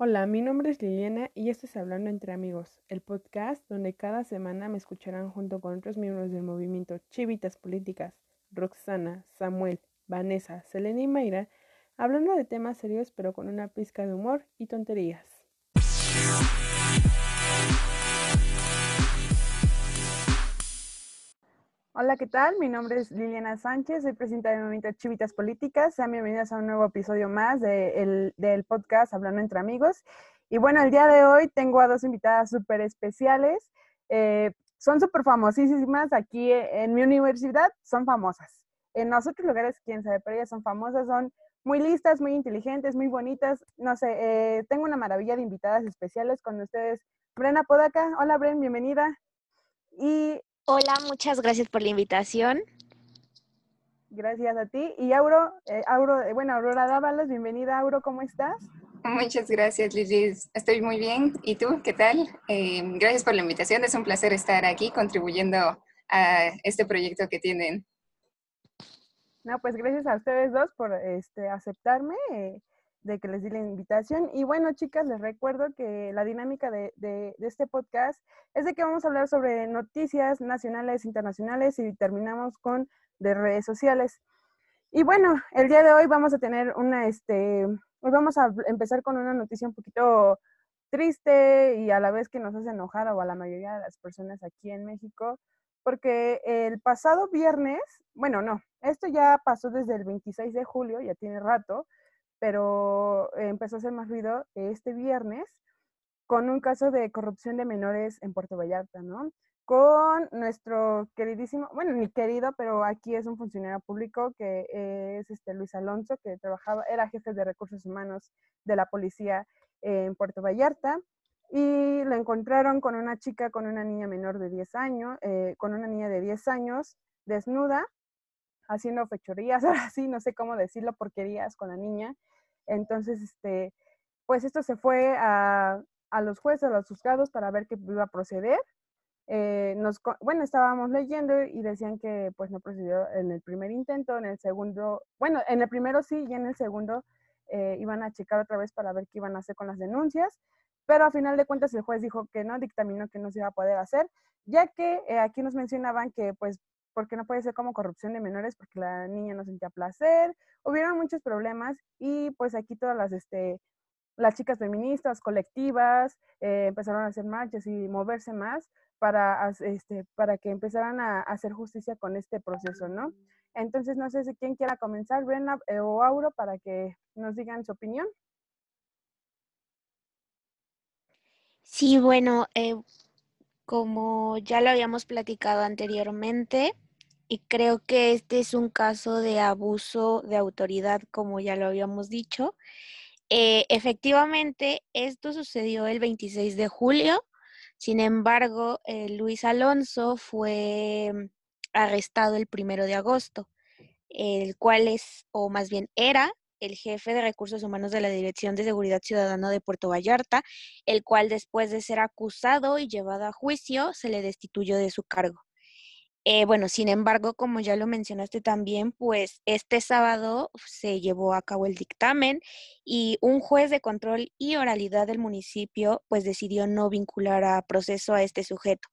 Hola, mi nombre es Liliana y esto es Hablando entre Amigos, el podcast donde cada semana me escucharán junto con otros miembros del movimiento Chivitas Políticas, Roxana, Samuel, Vanessa, Selena y Mayra, hablando de temas serios pero con una pizca de humor y tonterías. Hola, ¿qué tal? Mi nombre es Liliana Sánchez, soy presidenta del movimiento Chivitas Políticas. Sean bienvenidos a un nuevo episodio más del podcast Hablando entre Amigos. Y bueno, el día de hoy tengo a dos invitadas súper especiales. Eh, son súper famosísimas aquí en mi universidad, son famosas. En los otros lugares, quién sabe, pero ellas son famosas, son muy listas, muy inteligentes, muy bonitas. No sé, eh, tengo una maravilla de invitadas especiales con ustedes. Brena Podaca, hola Bren, bienvenida. Y Hola, muchas gracias por la invitación. Gracias a ti. Y Auro, eh, Auro eh, bueno, Aurora Dávalos, bienvenida, Auro, ¿cómo estás? Muchas gracias, Lili. Estoy muy bien. ¿Y tú, qué tal? Eh, gracias por la invitación. Es un placer estar aquí contribuyendo a este proyecto que tienen. No, pues gracias a ustedes dos por este, aceptarme de que les di la invitación. Y bueno, chicas, les recuerdo que la dinámica de, de, este podcast es de que vamos a hablar sobre noticias nacionales, internacionales y terminamos con de redes sociales. Y bueno, el día de hoy vamos a tener una, este, hoy vamos a empezar con una noticia un poquito triste y a la vez que nos hace enojar o a la mayoría de las personas aquí en México, porque el pasado viernes, bueno, no, esto ya pasó desde el 26 de julio, ya tiene rato, pero empezó a hacer más ruido este viernes con un caso de corrupción de menores en Puerto Vallarta, ¿no? Con nuestro queridísimo, bueno, ni querido, pero aquí es un funcionario público que es este Luis Alonso, que trabajaba, era jefe de recursos humanos de la policía en Puerto Vallarta, y lo encontraron con una chica, con una niña menor de 10 años, eh, con una niña de 10 años, desnuda, haciendo fechorías, ahora sí, no sé cómo decirlo, porquerías con la niña. Entonces, este, pues esto se fue a, a los jueces, a los juzgados para ver qué iba a proceder. Eh, nos, bueno, estábamos leyendo y decían que pues no procedió en el primer intento, en el segundo, bueno, en el primero sí y en el segundo eh, iban a checar otra vez para ver qué iban a hacer con las denuncias, pero a final de cuentas el juez dijo que no, dictaminó que no se iba a poder hacer, ya que eh, aquí nos mencionaban que pues porque no puede ser como corrupción de menores porque la niña no sentía placer, hubieron muchos problemas y pues aquí todas las, este, las chicas feministas, colectivas, eh, empezaron a hacer marchas y moverse más para, este, para que empezaran a, hacer justicia con este proceso, ¿no? Entonces, no sé si quién quiera comenzar, Brenda eh, o Auro, para que nos digan su opinión. Sí, bueno, eh, como ya lo habíamos platicado anteriormente, y creo que este es un caso de abuso de autoridad, como ya lo habíamos dicho. Eh, efectivamente, esto sucedió el 26 de julio. Sin embargo, eh, Luis Alonso fue arrestado el primero de agosto, el cual es, o más bien era, el jefe de recursos humanos de la Dirección de Seguridad Ciudadana de Puerto Vallarta, el cual después de ser acusado y llevado a juicio, se le destituyó de su cargo. Eh, bueno, sin embargo, como ya lo mencionaste también, pues este sábado se llevó a cabo el dictamen y un juez de control y oralidad del municipio pues decidió no vincular a proceso a este sujeto.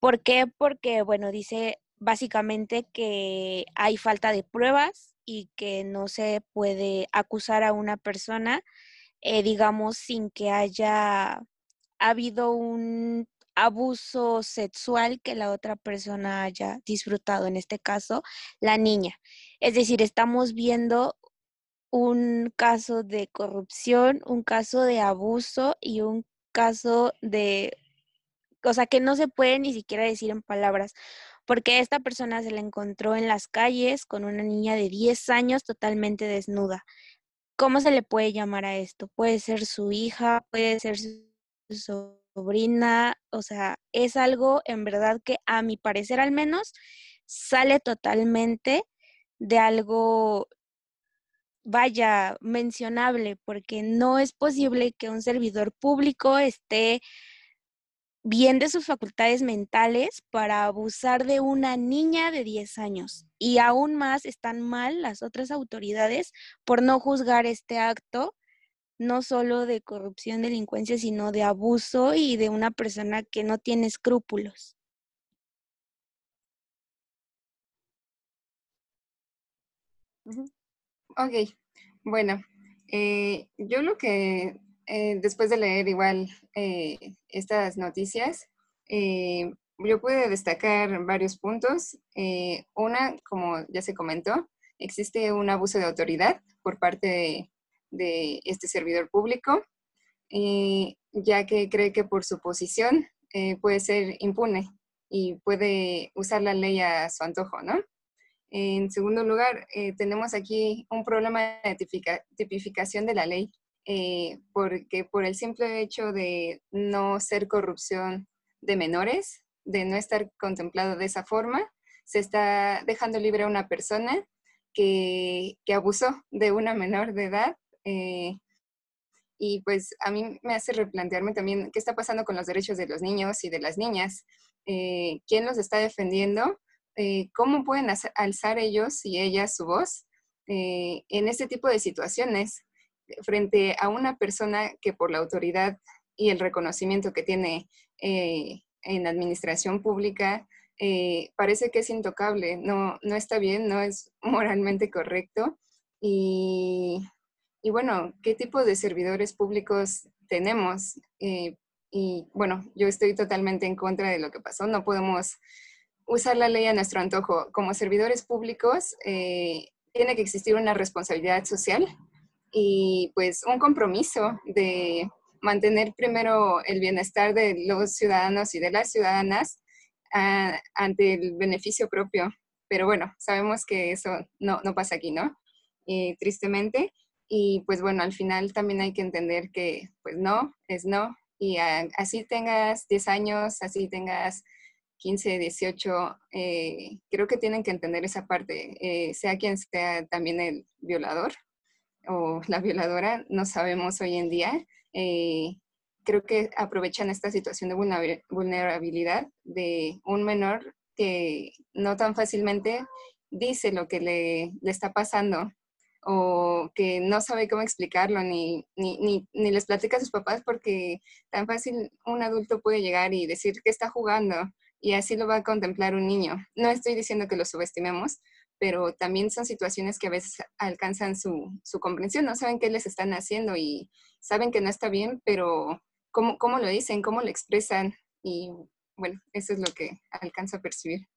¿Por qué? Porque, bueno, dice básicamente que hay falta de pruebas y que no se puede acusar a una persona, eh, digamos, sin que haya habido un abuso sexual que la otra persona haya disfrutado, en este caso, la niña. Es decir, estamos viendo un caso de corrupción, un caso de abuso y un caso de, o sea, que no se puede ni siquiera decir en palabras, porque esta persona se la encontró en las calles con una niña de 10 años totalmente desnuda. ¿Cómo se le puede llamar a esto? Puede ser su hija, puede ser su sobrina, o sea, es algo en verdad que a mi parecer al menos sale totalmente de algo, vaya, mencionable, porque no es posible que un servidor público esté bien de sus facultades mentales para abusar de una niña de 10 años. Y aún más están mal las otras autoridades por no juzgar este acto no solo de corrupción, delincuencia, sino de abuso y de una persona que no tiene escrúpulos. Ok, bueno, eh, yo lo que eh, después de leer igual eh, estas noticias, yo pude destacar varios puntos. una, como ya se comentó, existe un abuso de autoridad por parte de, este servidor público, ya que cree que por su posición puede ser impune y puede usar la ley a su antojo, ¿no? En segundo lugar, eh, tenemos aquí un problema de tipificación de la ley, eh, porque por el simple hecho de no ser corrupción de menores, de no estar contemplado de esa forma, se está dejando libre a una persona que, abusó de una menor de edad. Eh, y pues a mí me hace replantearme también qué está pasando con los derechos de los niños y de las niñas. ¿Quién los está defendiendo? Eh, cómo pueden alzar ellos y ellas su voz eh, en este tipo de situaciones frente a una persona que por la autoridad y el reconocimiento que tiene eh, en administración pública parece que es intocable, no, no está bien, no es moralmente correcto. Y, y bueno, ¿qué tipo de servidores públicos tenemos? y bueno, yo estoy totalmente en contra de lo que pasó, no podemos usar la ley a nuestro antojo. Como servidores públicos, eh, tiene que existir una responsabilidad social y pues un compromiso de mantener primero el bienestar de los ciudadanos y de las ciudadanas ah, ante el beneficio propio. Pero bueno, sabemos que eso no, no pasa aquí, ¿no? Y, tristemente. Y pues bueno, al final también hay que entender que pues no, es no. Y así tengas 10 años, así tengas 15, 18, eh, creo que tienen que entender esa parte, eh, sea quien sea también el violador o la violadora, no sabemos hoy en día. Eh, creo que aprovechan esta situación de vulnerabilidad de un menor que no tan fácilmente dice lo que le, le está pasando o que no sabe cómo explicarlo ni, ni, ni, ni, les platica a sus papás porque tan fácil un adulto puede llegar y decir que está jugando y así lo va a contemplar un niño. No estoy diciendo que lo subestimemos, pero también son situaciones que a veces alcanzan su, comprensión, no saben qué les están haciendo y saben que no está bien, pero cómo, cómo lo dicen, cómo lo expresan y bueno, eso es lo que alcanzo a percibir.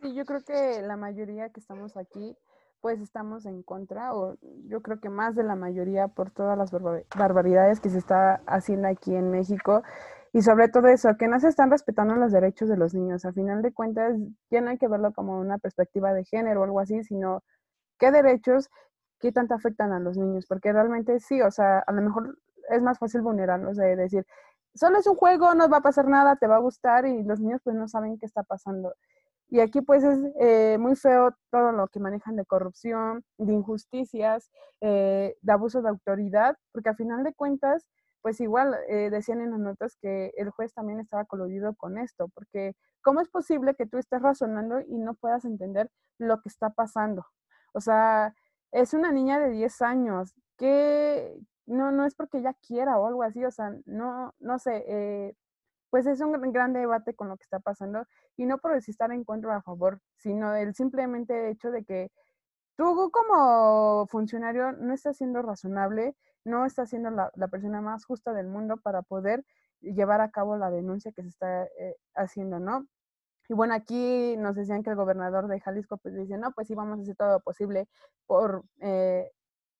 Sí, yo creo que la mayoría que estamos aquí, pues estamos en contra, o yo creo que más de la mayoría por todas las barbaridades que se está haciendo aquí en México y sobre todo eso, que no se están respetando los derechos de los niños. A final de cuentas, ya no hay que verlo como una perspectiva de género o algo así, sino qué derechos, qué tanto afectan a los niños, porque realmente sí, o sea, a lo mejor es más fácil vulnerarlos de decir, solo es un juego, no va a pasar nada, te va a gustar y los niños pues no saben qué está pasando. Y aquí pues es eh, muy feo todo lo que manejan de corrupción, de injusticias, eh, de abuso de autoridad, porque a final de cuentas pues igual eh, decían en las notas que el juez también estaba coludido con esto, porque ¿cómo es posible que tú estés razonando y no puedas entender lo que está pasando? O sea, es una niña de 10 años, que no, no es porque ella quiera o algo así, o sea, no, no sé, eh, pues es un gran debate con lo que está pasando y no por estar en contra a favor, sino el simplemente hecho de que tú como funcionario no estás siendo razonable no está siendo la, persona más justa del mundo para poder llevar a cabo la denuncia que se está eh, haciendo, ¿no? Y bueno, aquí nos decían que el gobernador de Jalisco pues dice, no, pues sí, vamos a hacer todo lo posible por, eh,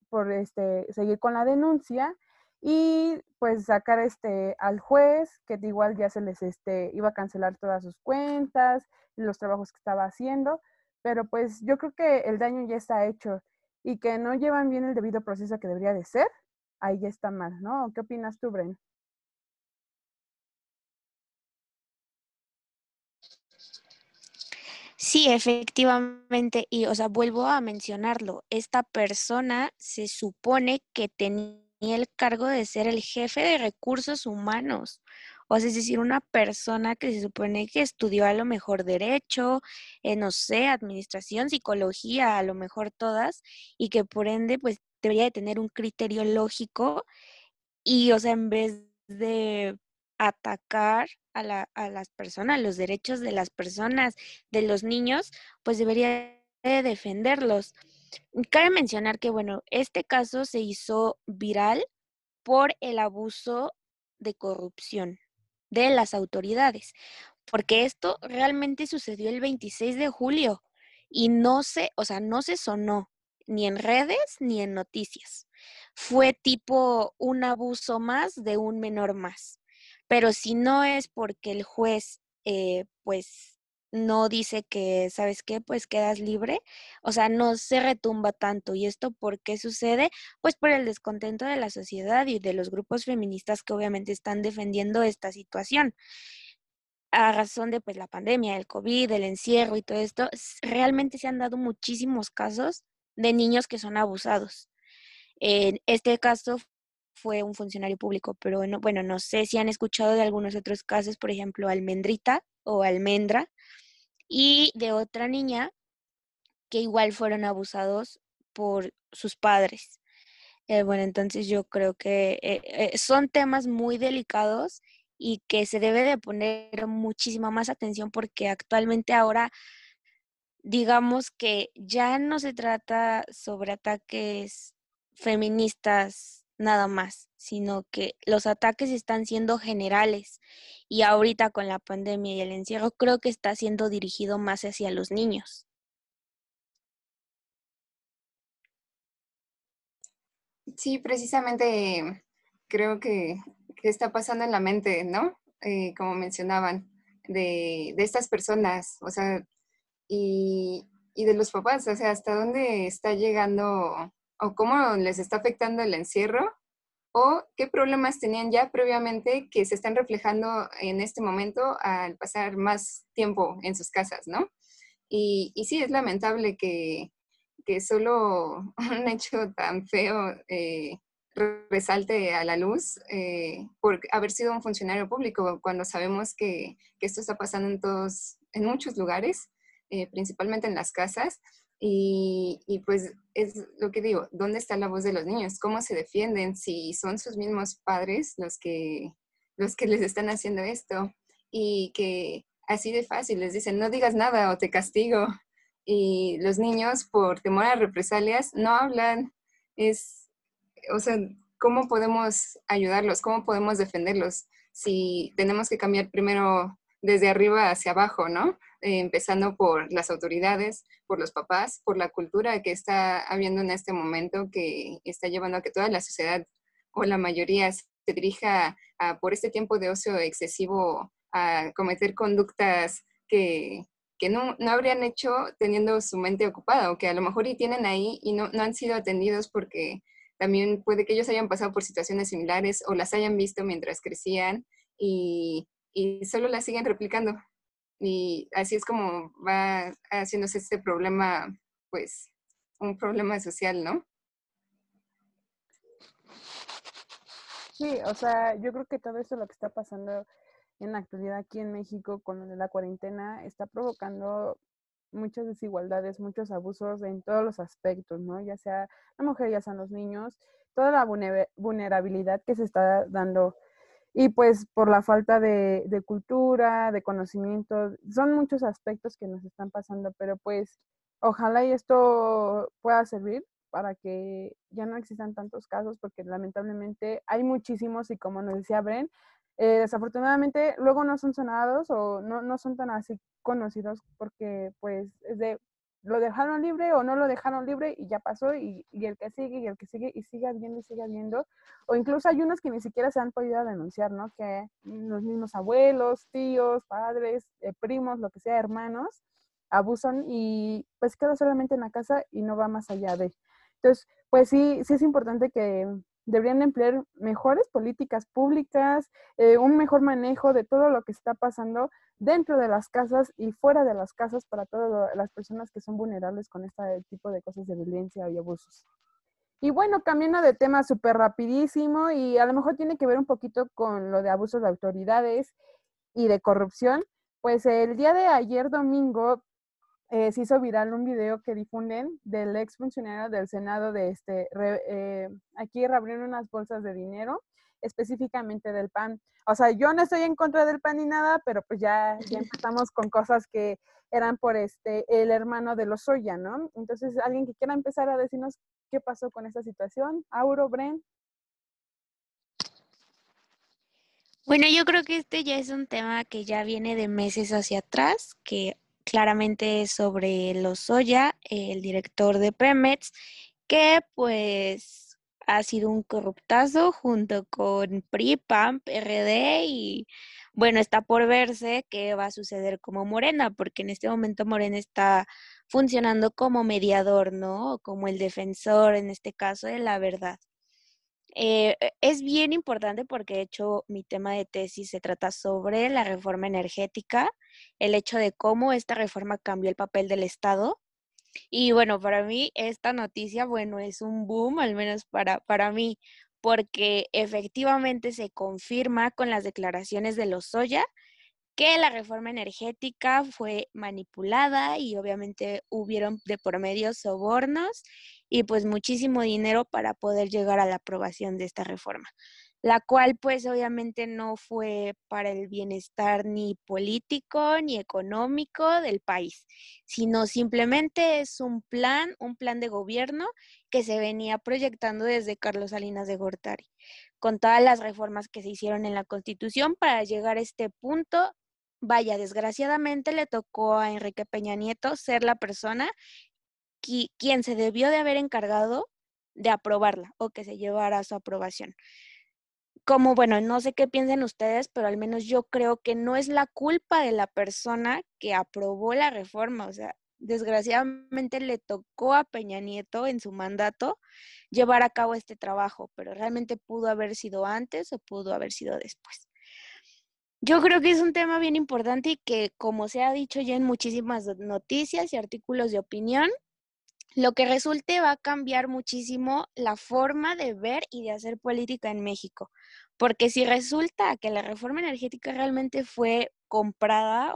por este, seguir con la denuncia y pues sacar este al juez que igual ya se les este, iba a cancelar todas sus cuentas los trabajos que estaba haciendo, pero pues yo creo que el daño ya está hecho y que no llevan bien el debido proceso que debería de ser ahí está mal, ¿no? ¿Qué opinas tú, Bren? Sí, efectivamente, y o sea, vuelvo a mencionarlo, esta persona se supone que tenía el cargo de ser el jefe de recursos humanos, o sea, es decir, una persona que se supone que estudió a lo mejor derecho, eh, no sé, administración, psicología, a lo mejor todas, y que por ende, pues debería de tener un criterio lógico y, o sea, en vez de atacar a, la, a las personas, los derechos de las personas, de los niños, pues debería de defenderlos. Cabe mencionar que, bueno, este caso se hizo viral por el abuso de corrupción de las autoridades, porque esto realmente sucedió el 26 de julio y no se, o sea, no se sonó ni en redes ni en noticias. Fue tipo un abuso más de un menor más. Pero si no es porque el juez, eh, pues, no dice que, ¿sabes qué? Pues quedas libre. O sea, no se retumba tanto. ¿Y esto por qué sucede? Pues por el descontento de la sociedad y de los grupos feministas que obviamente están defendiendo esta situación. A razón de pues la pandemia, el COVID, el encierro y todo esto, realmente se han dado muchísimos casos de niños que son abusados. En este caso fue un funcionario público, pero bueno, bueno, no sé si han escuchado de algunos otros casos, por ejemplo, Almendrita o Almendra, y de otra niña que igual fueron abusados por sus padres. Eh, bueno, entonces yo creo que eh, eh, son temas muy delicados y que se debe de poner muchísima más atención porque actualmente ahora digamos que ya no se trata sobre ataques feministas nada más, sino que los ataques están siendo generales y ahorita con la pandemia y el encierro creo que está siendo dirigido más hacia los niños. Sí, precisamente creo que, está pasando en la mente, ¿no? Eh, como mencionaban, de, de, estas personas, o sea, y, y de los papás, o sea, hasta dónde está llegando o cómo les está afectando el encierro o qué problemas tenían ya previamente que se están reflejando en este momento al pasar más tiempo en sus casas, ¿no? Y, y sí, es lamentable que, que, solo un hecho tan feo eh, resalte a la luz eh, por haber sido un funcionario público, cuando sabemos que, que esto está pasando en todos, en muchos lugares, eh, principalmente en las casas, y, y, pues es lo que digo, ¿dónde está la voz de los niños? ¿Cómo se defienden si son sus mismos padres los que, los que les están haciendo esto? Y que así de fácil les dicen, no digas nada o te castigo. Y los niños, por temor a represalias, no hablan. Es, o sea, ¿cómo podemos ayudarlos? ¿Cómo podemos defenderlos? Si tenemos que cambiar primero desde arriba hacia abajo, ¿no? Eh, empezando por las autoridades, por los papás, por la cultura que está habiendo en este momento, que está llevando a que toda la sociedad o la mayoría se dirija por este tiempo de ocio excesivo a cometer conductas que, que no, no, habrían hecho teniendo su mente ocupada o que a lo mejor y tienen ahí y no, no han sido atendidos porque también puede que ellos hayan pasado por situaciones similares o las hayan visto mientras crecían y, y solo las siguen replicando. Y así es como va haciéndose este problema, pues, un problema social, ¿no? Sí, o sea, yo creo que todo esto lo que está pasando en la actualidad aquí en México con la cuarentena está provocando muchas desigualdades, muchos abusos en todos los aspectos, ¿no? Ya sea la mujer, ya sean los niños, toda la vulnerabilidad que se está dando y pues por la falta de, cultura, de conocimiento, son muchos aspectos que nos están pasando, pero pues ojalá y esto pueda servir para que ya no existan tantos casos, porque lamentablemente hay muchísimos y como nos decía Bren, eh, desafortunadamente luego no son sonados o no, no son tan así conocidos porque pues es de lo dejaron libre o no lo dejaron libre y ya pasó y, el que sigue y el que sigue y sigue habiendo y sigue habiendo. O incluso hay unos que ni siquiera se han podido denunciar, ¿no? Que los mismos abuelos, tíos, padres, eh, primos, lo que sea, hermanos, abusan y pues queda solamente en la casa y no va más allá de. Entonces, pues sí, sí es importante que deberían emplear mejores políticas públicas, eh, un mejor manejo de todo lo que está pasando dentro de las casas y fuera de las casas para todas las personas que son vulnerables con este tipo de cosas de violencia y abusos. Y bueno, cambiando de tema súper rapidísimo y a lo mejor tiene que ver un poquito con lo de abusos de autoridades y de corrupción, pues el día de ayer domingo eh, se hizo viral un video que difunden del ex funcionario del Senado de este, eh, aquí reabrieron unas bolsas de dinero, específicamente del PAN. O sea, yo no estoy en contra del PAN ni nada, pero pues ya, ya empezamos con cosas que eran por este, el hermano de los Soya, ¿no? Entonces, alguien que quiera empezar a decirnos qué pasó con esta situación, Auro, Bren. Bueno, yo creo que este ya es un tema que ya viene de meses hacia atrás, que claramente sobre Lozoya, el director de Pemex, que pues ha sido un corruptazo junto con PRI, PAM, PRD y bueno, está por verse qué va a suceder como Morena, porque en este momento Morena está funcionando como mediador, ¿no? Como el defensor, en este caso, de la verdad. Eh, e, es bien importante porque de hecho mi tema de tesis se trata sobre la reforma energética, el hecho de cómo esta reforma cambió el papel del Estado. Y bueno, para mí esta noticia, bueno, es un boom, al menos para, para mí, porque efectivamente se confirma con las declaraciones de los Soya que la reforma energética fue manipulada y obviamente hubieron de por medio sobornos y pues muchísimo dinero para poder llegar a la aprobación de esta reforma, la cual pues obviamente no fue para el bienestar ni político ni económico del país, sino simplemente es un plan, un plan de gobierno que se venía proyectando desde Carlos Salinas de Gortari, con todas las reformas que se hicieron en la Constitución para llegar a este punto vaya, desgraciadamente le tocó a Enrique Peña Nieto ser la persona quien se debió de haber encargado de aprobarla o que se llevara a su aprobación. Como, bueno, no sé qué piensen ustedes, pero al menos yo creo que no es la culpa de la persona que aprobó la reforma. O sea, desgraciadamente le tocó a Peña Nieto en su mandato llevar a cabo este trabajo, pero realmente pudo haber sido antes o pudo haber sido después. Yo creo que es un tema bien importante y que, como se ha dicho ya en muchísimas noticias y artículos de opinión, lo que resulte va a cambiar muchísimo la forma de ver y de hacer política en México. Porque si resulta que la reforma energética realmente fue comprada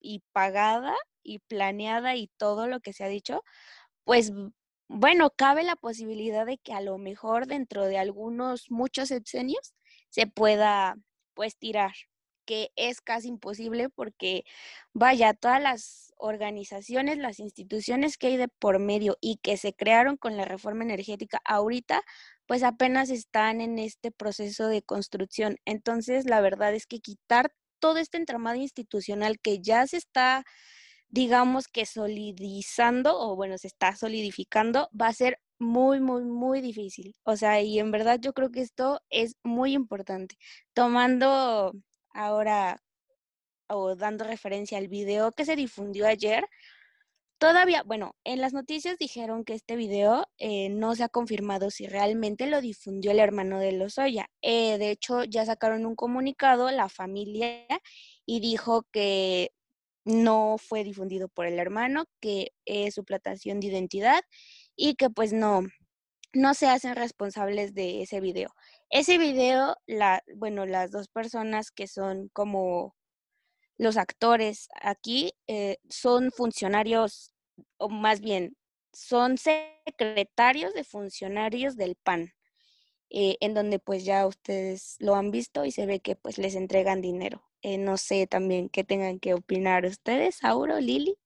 y pagada y planeada y todo lo que se ha dicho, pues bueno, cabe la posibilidad de que a lo mejor dentro de algunos, muchos sexenios, se pueda pues tirar que es casi imposible porque, vaya, todas las organizaciones, las instituciones que hay de por medio y que se crearon con la reforma energética ahorita, pues apenas están en este proceso de construcción. Entonces, la verdad es que quitar todo este entramado institucional que ya se está digamos que solidizando o bueno, se está solidificando, va a ser muy, muy, muy difícil. O sea, y en verdad yo creo que esto es muy importante. Tomando ahora o dando referencia al video que se difundió ayer, todavía, bueno, en las noticias dijeron que este video eh, no se ha confirmado si realmente lo difundió el hermano de Lozoya. Eh, de hecho, ya sacaron un comunicado la familia y dijo que no fue difundido por el hermano, que es su platación de identidad y que pues no, no se hacen responsables de ese video. Ese video, la, bueno, las dos personas que son como los actores aquí eh, son funcionarios, o más bien, son secretarios de funcionarios del PAN, eh, en donde pues ya ustedes lo han visto y se ve que pues les entregan dinero. Eh, no sé también qué tengan que opinar ustedes, Auro, Lili.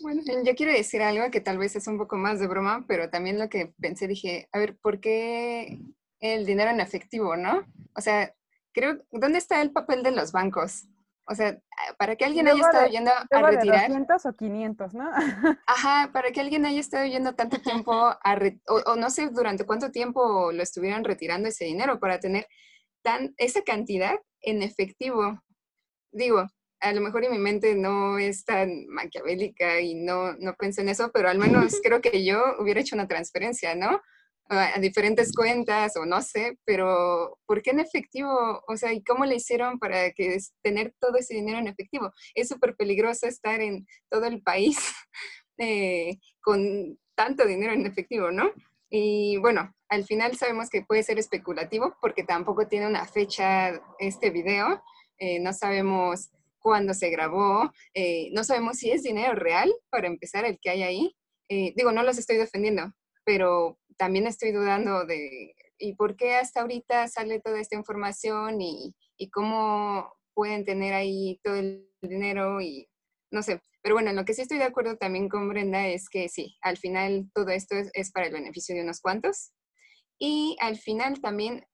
Bueno, yo quiero decir algo que tal vez es un poco más de broma, pero también lo que pensé, dije, a ver, ¿por qué el dinero en efectivo, ¿no? O sea, creo, ¿dónde está el papel de los bancos? O sea, para que alguien haya estado yendo a retirar. De 200 o 500, ¿no? Ajá, para que alguien haya estado yendo tanto tiempo a o, no sé durante cuánto tiempo lo estuvieran retirando ese dinero para tener tan esa cantidad en efectivo. Digo, a lo mejor en mi mente no es tan maquiavélica y no, no pensé en eso, pero al menos creo que yo hubiera hecho una transferencia, ¿no? A diferentes cuentas o no sé, pero ¿por qué en efectivo? O sea, ¿y cómo le hicieron para que tener todo ese dinero en efectivo? Es súper peligroso estar en todo el país eh, con tanto dinero en efectivo, ¿no? Y bueno, al final sabemos que puede ser especulativo porque tampoco tiene una fecha este video. Eh, no sabemos cuándo se grabó, eh, no sabemos si es dinero real, para empezar, el que hay ahí. Eh, digo, no los estoy defendiendo, pero también estoy dudando de, ¿y por qué hasta ahorita sale toda esta información y, y cómo pueden tener ahí todo el dinero y no sé. Pero bueno, lo que sí estoy de acuerdo también con Brenda es que sí, al final todo esto es, para el beneficio de unos cuantos. Y al final también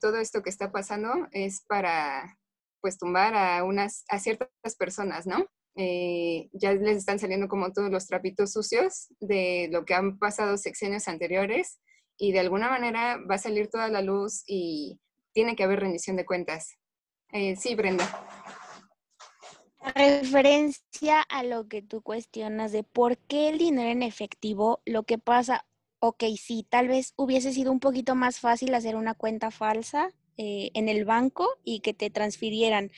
todo esto que está pasando es para pues tumbar a unas a ciertas personas, ¿no? Eh, ya les están saliendo como todos los trapitos sucios de lo que han pasado sexenios anteriores y de alguna manera va a salir toda la luz y tiene que haber rendición de cuentas. Eh, sí, Brenda. Referencia a lo que tú cuestionas de por qué el dinero en efectivo, lo que pasa, ok, sí, tal vez hubiese sido un poquito más fácil hacer una cuenta falsa eh, en el banco y que te transfirieran,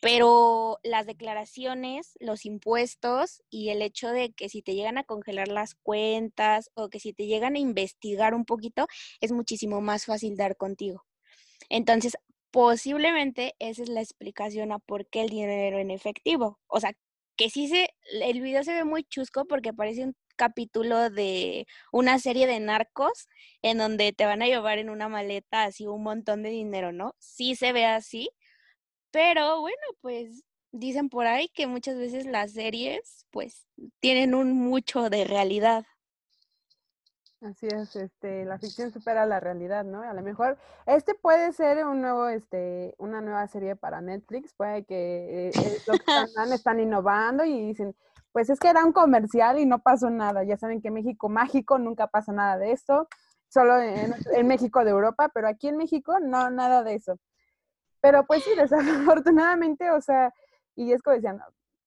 pero las declaraciones, los impuestos y el hecho de que si te llegan a congelar las cuentas o que si te llegan a investigar un poquito, es muchísimo más fácil dar contigo. Entonces, posiblemente esa es la explicación a por qué el dinero en efectivo. O sea, que sí se, el video se ve muy chusco porque parece un capítulo de una serie de narcos en donde te van a llevar en una maleta así un montón de dinero, ¿no? Sí se ve así, pero bueno, pues dicen por ahí que muchas veces las series pues tienen un mucho de realidad. Así es, este, la ficción supera la realidad, ¿no? A lo mejor este puede ser un nuevo, este, una nueva serie para Netflix, puede que eh, lo que están, están innovando y dicen, pues es que era un comercial y no pasó nada. Ya saben que México mágico nunca pasa nada de esto, solo en, en México de Europa, pero aquí en México no, nada de eso. Pero pues sí, desafortunadamente, o sea, y es como decían,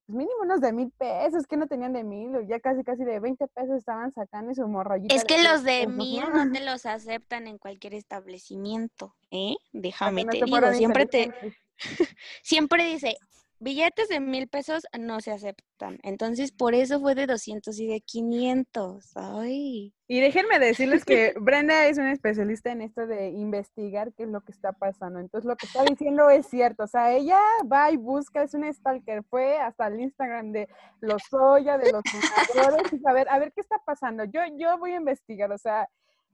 pues mínimo unos de mil pesos, que no tenían de mil, ya casi casi de 20 pesos estaban sacando su morrayita. Es que los de mil no te los aceptan en cualquier establecimiento, ¿eh? Déjame te digo, siempre te, siempre dice, billetes de mil pesos no se aceptan. Entonces, por eso fue de 200 y de 500. Ay. Y déjenme decirles que Brenda es una especialista en esto de investigar qué es lo que está pasando. Entonces, lo que está diciendo es cierto. O sea, ella va y busca, es una stalker. Fue hasta el Instagram de los Soya, de los fundadores, y a ver, a ver qué está pasando. Yo, yo voy a investigar. O sea,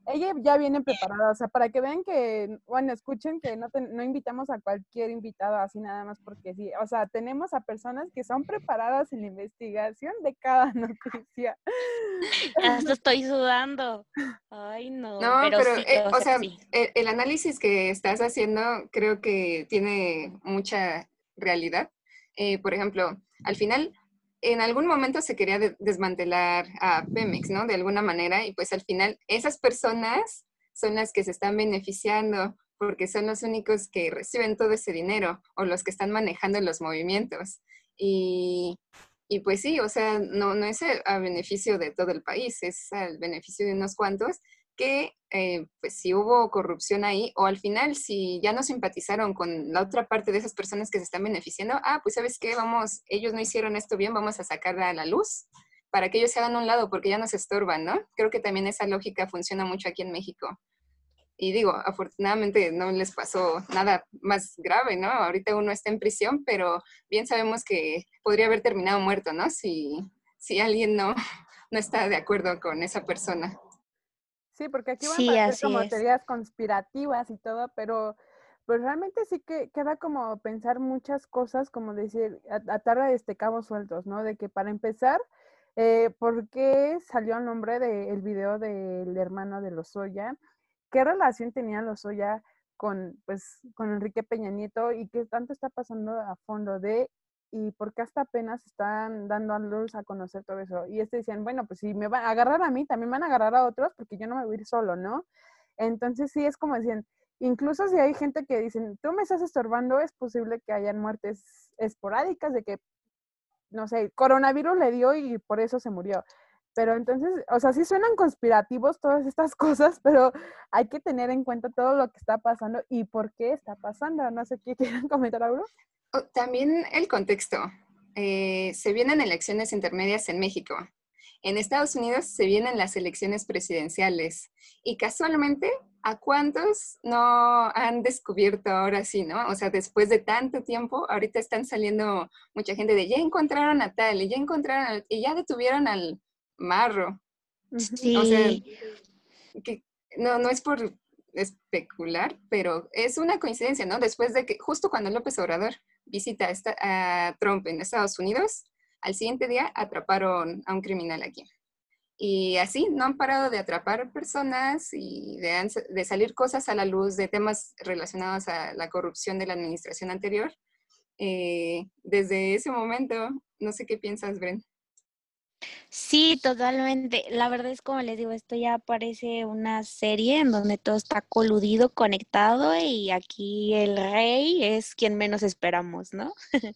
ella ya viene preparada, o sea, para que vean que, bueno, escuchen que no, no invitamos a cualquier invitado así nada más porque sí, o sea, tenemos a personas que son preparadas en la investigación de cada noticia. Hasta estoy sudando. Ay, no. No, pero, eh, o, sea, el, el análisis que estás haciendo creo que tiene mucha realidad. Eh, por ejemplo, al final en algún momento se quería desmantelar a Pemex, ¿no? De alguna manera, y pues al final esas personas son las que se están beneficiando porque son los únicos que reciben todo ese dinero o los que están manejando los movimientos. Y, y pues sí, o sea, no, no es a beneficio de todo el país, es al beneficio de unos cuantos que eh, pues si hubo corrupción ahí o al final si ya no simpatizaron con la otra parte de esas personas que se están beneficiando, ah, pues sabes qué, vamos, ellos no hicieron esto bien, vamos a sacarla a la luz para que ellos se hagan a un lado porque ya no se estorban, ¿no? Creo que también esa lógica funciona mucho aquí en México. Y digo, afortunadamente no les pasó nada más grave, ¿no? Ahorita uno está en prisión, pero bien sabemos que podría haber terminado muerto, ¿no? Si, si alguien no, no está de acuerdo con esa persona. Sí, porque aquí van a ser como teorías conspirativas y todo, pero pues realmente sí que queda como pensar muchas cosas, como decir, atar a este cabos sueltos, ¿no? De que para empezar, eh, ¿por qué salió el nombre del video del hermano de Lozoya? ¿Qué relación tenía Lozoya con, pues, con Enrique Peña Nieto y qué tanto está pasando a fondo de y porque hasta apenas están dando a luz a conocer todo eso. Y este decían, bueno, pues si me van a agarrar a mí, también van a agarrar a otros porque yo no me voy a ir solo, ¿no? Entonces sí es como decían, incluso si hay gente que dicen, tú me estás estorbando, es posible que hayan muertes esporádicas de que, no sé, coronavirus le dio y por eso se murió. Pero entonces, o sea, sí suenan conspirativos todas estas cosas, pero hay que tener en cuenta todo lo que está pasando y por qué está pasando. No sé qué quieren comentar, Auro. Oh, también el contexto. Eh, se vienen elecciones intermedias en México. En Estados Unidos se vienen las elecciones presidenciales y casualmente ¿a cuántos no han descubierto ahora sí, no? O sea, después de tanto tiempo, ahorita están saliendo mucha gente de ya encontraron a tal, y ya encontraron, y ya detuvieron al marro. Sí. O sea, que no, no es por especular, pero es una coincidencia, ¿no? Después de que, justo cuando López Obrador visita a Trump en Estados Unidos, al siguiente día atraparon a un criminal aquí. Y así no han parado de atrapar personas y de, salir cosas a la luz de temas relacionados a la corrupción de la administración anterior. Eh, desde ese momento, no sé qué piensas, Bren. Sí, totalmente. La verdad es como les digo, esto ya parece una serie en donde todo está coludido, conectado y aquí el rey es quien menos esperamos, ¿no?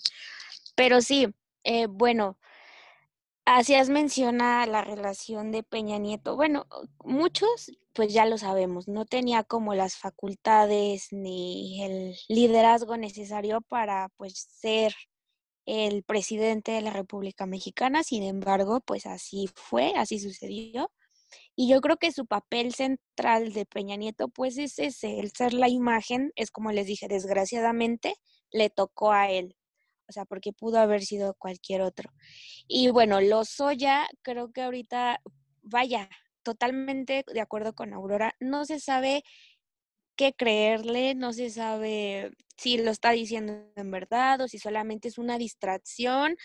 Pero sí, eh, bueno, Hacías menciona la relación de Peña Nieto. Bueno, muchos, pues ya lo sabemos, no tenía como las facultades ni el liderazgo necesario para pues ser el presidente de la República Mexicana. Sin embargo, pues así fue, así sucedió. Y yo creo que su papel central de Peña Nieto, pues es ese, el ser la imagen, es como les dije, desgraciadamente le tocó a él o sea, porque pudo haber sido cualquier otro. Y bueno, Lozoya, creo que ahorita, vaya, totalmente de acuerdo con Aurora, no se sabe qué creerle, no se sabe si lo está diciendo en verdad o si solamente es una distracción.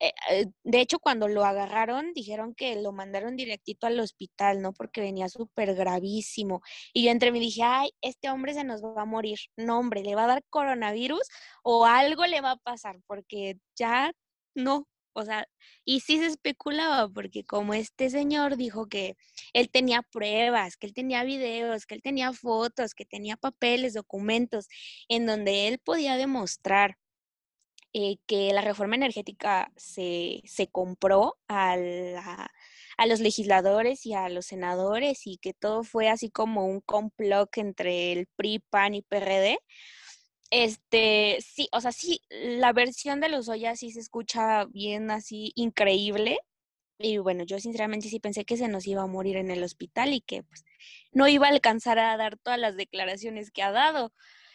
Eh, eh, de hecho, cuando lo agarraron, dijeron que lo mandaron directito al hospital, ¿no? Porque venía súper gravísimo. Y yo entre mí dije, ay, este hombre se nos va a morir. No, hombre, le va a dar coronavirus o algo le va a pasar, porque ya no, o sea, y sí se especulaba porque como este señor dijo que él tenía pruebas, que él tenía videos, que él tenía fotos, que tenía papeles, documentos, en donde él podía demostrar eh, que la reforma energética se, se compró a, a los legisladores y a los senadores y que todo fue así como un complot entre el PRI, PAN y PRD este, sí, o sea, sí, la versión de los Oya sí se escucha bien así, increíble. Y bueno, yo sinceramente sí pensé que se nos iba a morir en el hospital y que pues no iba a alcanzar a dar todas las declaraciones que ha dado.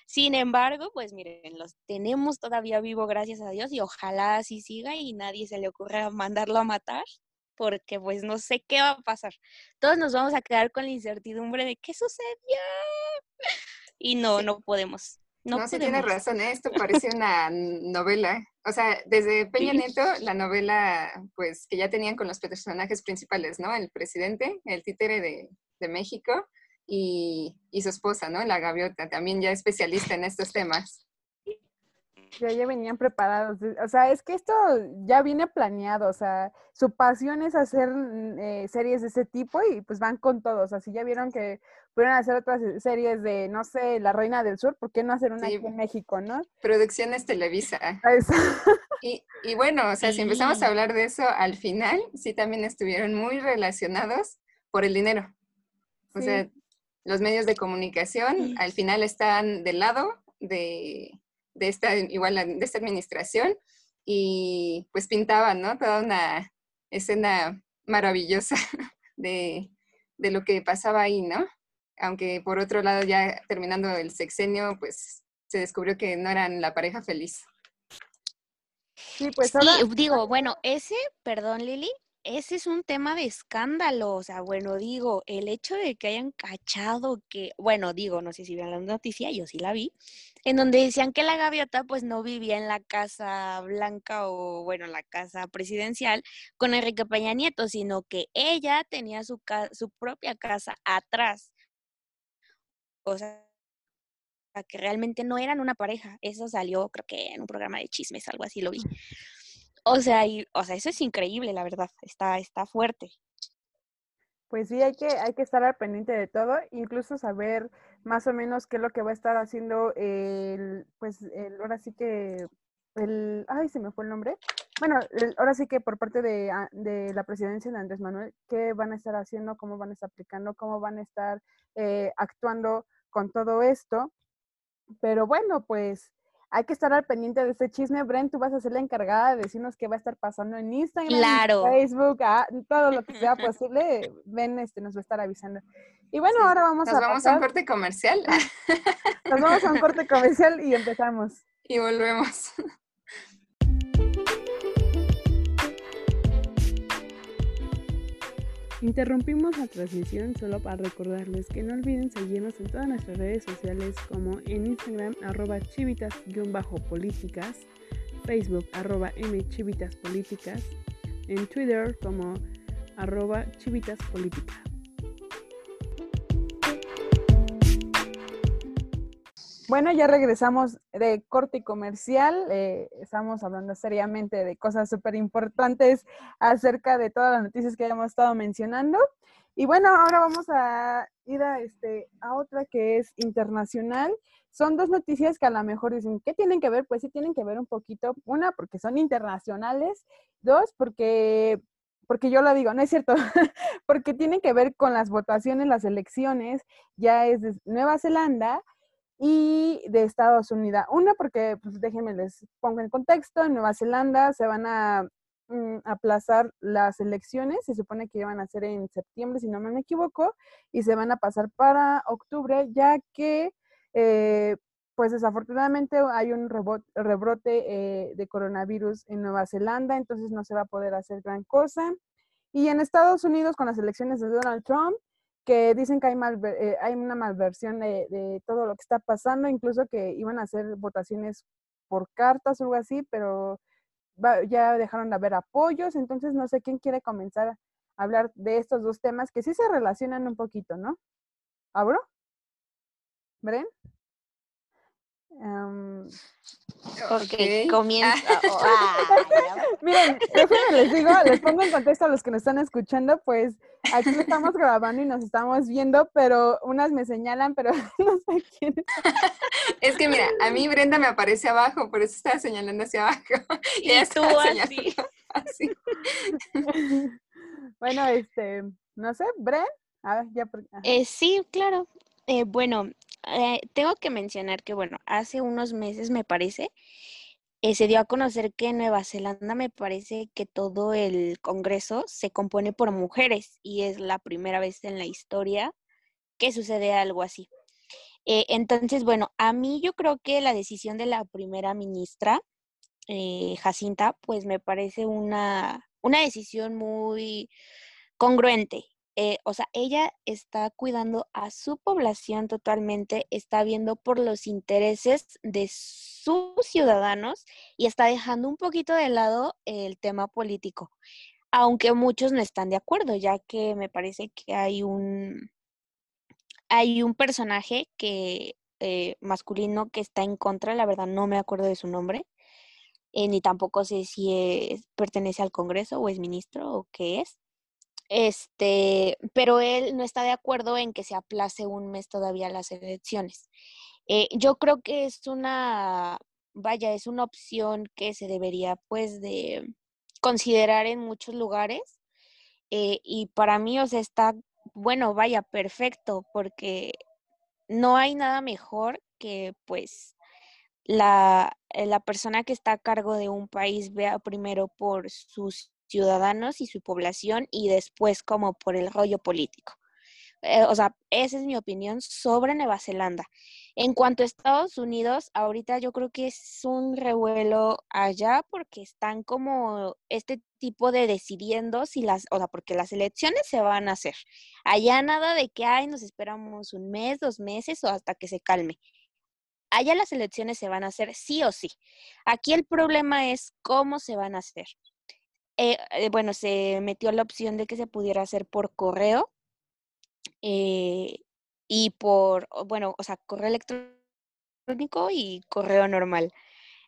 Sin embargo, pues miren, los tenemos todavía vivo, gracias a Dios, y ojalá así siga y nadie se le ocurra mandarlo a matar, porque pues no sé qué va a pasar. Todos nos vamos a quedar con la incertidumbre de qué sucedió. Y no, no podemos. No, se tiene razón, ¿eh? esto parece una novela. O sea, desde Peña Nieto, la novela, pues, que ya tenían con los personajes principales, ¿no? El presidente, el títere de, de México y, y, su esposa, ¿no? La gaviota, también ya especialista en estos temas ya, venían preparados. O sea, es que esto ya viene planeado. O sea, su pasión es hacer mm, eh, series de ese tipo y pues van con todos. Así ya vieron que pudieron hacer otras series de, no sé, La Reina del Sur. ¿Por qué no hacer una aquí en México, no? Producciones Televisa. Y, y, bueno, o sea, si empezamos a hablar de eso, al final sí también estuvieron muy relacionados por el dinero. O sea, los medios de comunicación al final están del lado de de esta, igual, de esta administración y pues pintaban, ¿no? Toda una escena maravillosa de, de lo que pasaba ahí, ¿no? Aunque por otro lado ya terminando el sexenio, pues se descubrió que no eran la pareja feliz. Sí, pues digo, bueno, ese, perdón Lili, ese es un tema de escándalo, o sea, bueno, digo, el hecho de que hayan cachado que, bueno, digo, no sé si vieron la noticia, yo sí la vi, en donde decían que la gaviota pues no vivía en la casa blanca o, bueno, la casa presidencial con Enrique Peña Nieto, sino que ella tenía su, su propia casa atrás. O sea, que realmente no eran una pareja. Eso salió, creo que en un programa de chismes, algo así lo vi. O sea, y, o sea, eso es increíble, la verdad, está, está fuerte. Pues sí, hay que, hay que estar al pendiente de todo, incluso saber más o menos qué es lo que va a estar haciendo el, pues, el, ahora sí que, el, ay, se me fue el nombre. Bueno, ahora sí que por parte de, ah, de, la presidencia de Andrés Manuel, qué van a estar haciendo, cómo van a estar aplicando, cómo van a estar eh, actuando con todo esto. Pero bueno, pues hay que estar al pendiente de este chisme. Brent, tú vas a ser la encargada de decirnos qué va a estar pasando en Instagram, Claro. Facebook, ah, todo lo que sea posible. Ven, este, nos va a estar avisando. Y bueno, Sí, ahora vamos Nos a vamos a un pasar- corte comercial nos vamos a un corte comercial y empezamos. y volvemos. Interrumpimos la transmisión solo para recordarles que no olviden seguirnos en todas nuestras redes sociales como en Instagram arroba chivitas-políticas, Facebook arroba mchivitaspolíticas, en Twitter como arroba chivitaspolítica. Bueno, ya regresamos de corte comercial. eh, estamos hablando seriamente de cosas súper importantes acerca de todas las noticias que habíamos estado mencionando. Y bueno, ahora vamos a ir a, este, a otra que es internacional. Son dos noticias que a lo mejor dicen, ¿qué tienen que ver? Pues sí tienen que ver un poquito. Una, porque son internacionales. Dos, porque, porque yo lo digo, no es cierto, porque tienen que ver con las votaciones, las elecciones. Ya es de Nueva Zelanda y de Estados Unidos. Una, porque, pues déjenme les pongo en contexto, en Nueva Zelanda se van a mm, aplazar las elecciones, se supone que iban a ser en septiembre, si no me equivoco, y se van a pasar para octubre, ya que, eh, pues desafortunadamente hay un rebrote eh, de coronavirus en Nueva Zelanda, entonces no se va a poder hacer gran cosa. Y en Estados Unidos, con las elecciones de Donald Trump, que dicen que hay, malver- eh, hay una malversión de, de todo lo que está pasando, incluso que iban a hacer votaciones por cartas o algo así, pero ya dejaron de haber apoyos, entonces no sé quién quiere comenzar a hablar de estos dos temas que sí se relacionan un poquito, ¿no? ¿Abro? ¿Bren? Em, Ok, Ok. comienza. Oh, ah. Miren, déjenme les digo, les pongo en contexto a los que nos están escuchando, pues aquí estamos grabando y nos estamos viendo, pero unas me señalan, pero no sé quién es. Es que mira, a mí Brenda me aparece abajo, por eso estaba señalando hacia abajo. Y ella tú así. así. Bueno, este, no sé, Bren, a ver, ya. por-. Eh, sí, claro. Eh, bueno, eh, tengo que mencionar que, bueno, hace unos meses, me parece, eh, se dio a conocer que en Nueva Zelanda me parece que todo el Congreso se compone por mujeres y es la primera vez en la historia que sucede algo así. Eh, entonces, bueno, a mí yo creo que la decisión de la primera ministra, eh, Jacinta, pues me parece una, una decisión muy congruente. Eh, o sea, ella está cuidando a su población totalmente, está viendo por los intereses de sus ciudadanos y está dejando un poquito de lado el tema político, aunque muchos no están de acuerdo, ya que me parece que hay un, hay un personaje que eh, masculino que está en contra, la verdad no me acuerdo de su nombre, eh, ni tampoco sé si es- pertenece al Congreso o es ministro o qué es. Este, pero él no está de acuerdo en que se aplace un mes todavía las elecciones. Eh, yo creo que es una, vaya, es una opción que se debería pues de considerar en muchos lugares. eh, y para mí, o sea, está, bueno, vaya, perfecto, porque no hay nada mejor que pues la, eh, la persona que está a cargo de un país vea primero por sus ciudadanos y su población y después como por el rollo político. Eh, o sea, esa es mi opinión sobre Nueva Zelanda. En cuanto a Estados Unidos, ahorita yo creo que es un revuelo allá porque están como este tipo de decidiendo si las, o sea, porque las elecciones se van a hacer. Allá nada de que, ay, nos esperamos un mes, dos meses o hasta que se calme. Allá las elecciones se van a hacer sí o sí. Aquí el problema es cómo se van a hacer. Eh, eh, bueno, se metió la opción de que se pudiera hacer por correo eh, y por, bueno, o sea, correo electrónico y correo normal.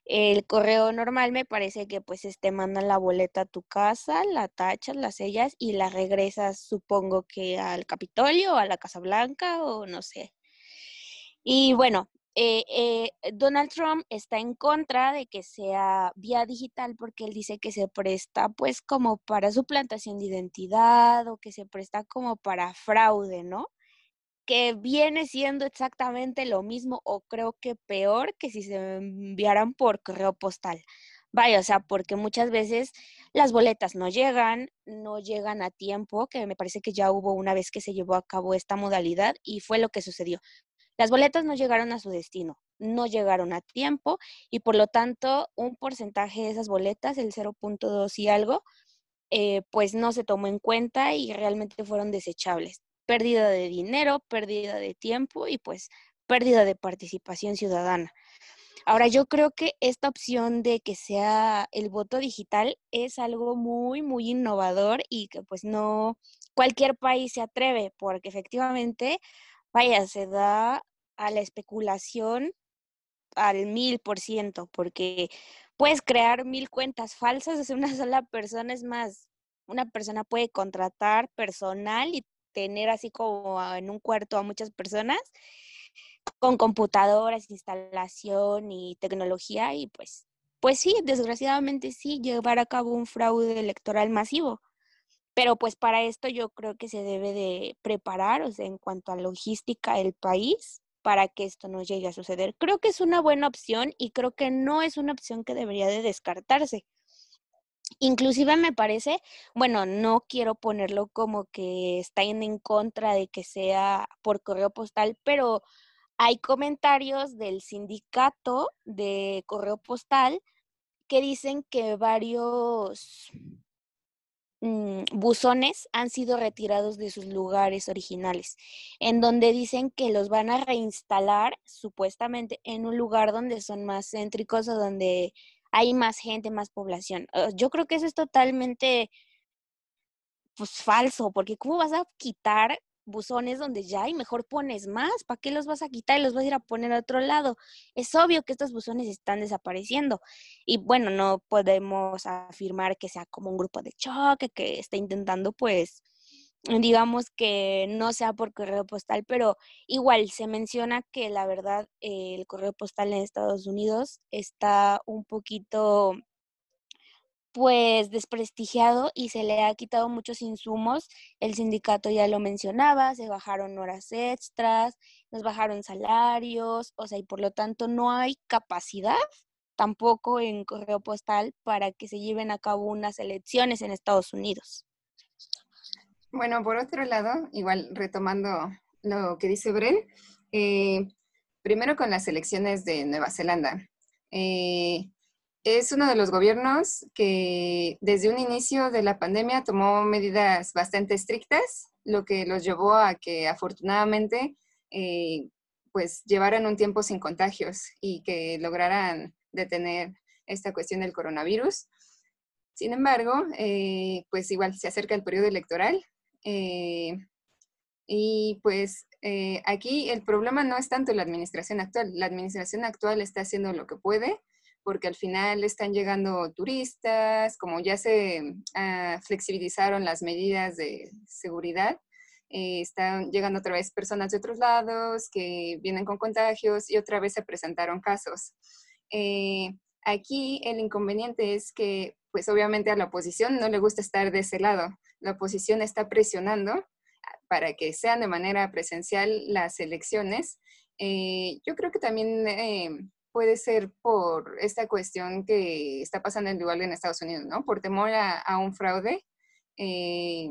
El correo normal me parece que pues te mandan la boleta a tu casa, la tachas, la sellas y la regresas, supongo que al Capitolio, a la Casa Blanca o no sé. Y bueno, eh, eh, Donald Trump está en contra de que sea vía digital porque él dice que se presta pues como para suplantación de identidad o que se presta como para fraude, ¿no? que viene siendo exactamente lo mismo o creo que peor que si se enviaran por correo postal. Vaya, o sea, porque muchas veces las boletas no llegan, no llegan a tiempo, que me parece que ya hubo una vez que se llevó a cabo esta modalidad y fue lo que sucedió. Las boletas no llegaron a su destino, no llegaron a tiempo y por lo tanto un porcentaje de esas boletas, el 0.2 y algo, eh, pues no se tomó en cuenta y realmente fueron desechables. Pérdida de dinero, pérdida de tiempo y pues pérdida de participación ciudadana. Ahora, yo creo que esta opción de que sea el voto digital es algo muy, muy innovador y que pues no cualquier país se atreve, porque efectivamente, vaya, se da a la especulación al mil por ciento, porque puedes crear mil cuentas falsas de una sola persona, es más, una persona puede contratar personal y tener así como en un cuarto a muchas personas con computadoras, instalación y tecnología y pues, pues sí, desgraciadamente sí, llevar a cabo un fraude electoral masivo. Pero pues para esto yo creo que se debe de preparar, o sea, en cuanto a logística del país, para que esto no llegue a suceder. Creo que es una buena opción y creo que no es una opción que debería de descartarse. Inclusive me parece, bueno, no quiero ponerlo como que están en contra de que sea por correo postal, pero hay comentarios del sindicato de correo postal que dicen que varios mm, buzones han sido retirados de sus lugares originales, en donde dicen que los van a reinstalar supuestamente en un lugar donde son más céntricos o donde hay más gente, más población. Yo creo que eso es totalmente pues falso, porque ¿cómo vas a quitar buzones donde ya hay, mejor pones más, ¿para qué los vas a quitar y los vas a ir a poner a otro lado? Es obvio que estos buzones están desapareciendo y bueno, no podemos afirmar que sea como un grupo de choque que está intentando pues digamos que no sea por correo postal, pero igual se menciona que la verdad el correo postal en Estados Unidos está un poquito pues desprestigiado y se le ha quitado muchos insumos. El sindicato ya lo mencionaba, se bajaron horas extras, nos bajaron salarios, o sea, y por lo tanto no hay capacidad tampoco en correo postal para que se lleven a cabo unas elecciones en Estados Unidos. Bueno, por otro lado, igual retomando lo que dice Bren, eh, primero con las elecciones de Nueva Zelanda. Eh, es uno de los gobiernos que desde un inicio de la pandemia tomó medidas bastante estrictas, lo que los llevó a que afortunadamente eh, pues llevaran un tiempo sin contagios y que lograran detener esta cuestión del coronavirus. Sin embargo, eh, pues igual se acerca el periodo electoral eh, y pues aquí el problema no es tanto la administración actual. La administración actual está haciendo lo que puede porque al final están llegando turistas, como ya se ah, flexibilizaron las medidas de seguridad, eh, están llegando otra vez personas de otros lados que vienen con contagios y otra vez se presentaron casos. Eh, aquí el inconveniente es que, pues obviamente a la oposición no le gusta estar de ese lado. La oposición está presionando para que sean de manera presencial las elecciones. Eh, yo creo que también puede ser por esta cuestión que está pasando en igual en Estados Unidos, ¿no? Por temor a, un fraude, eh,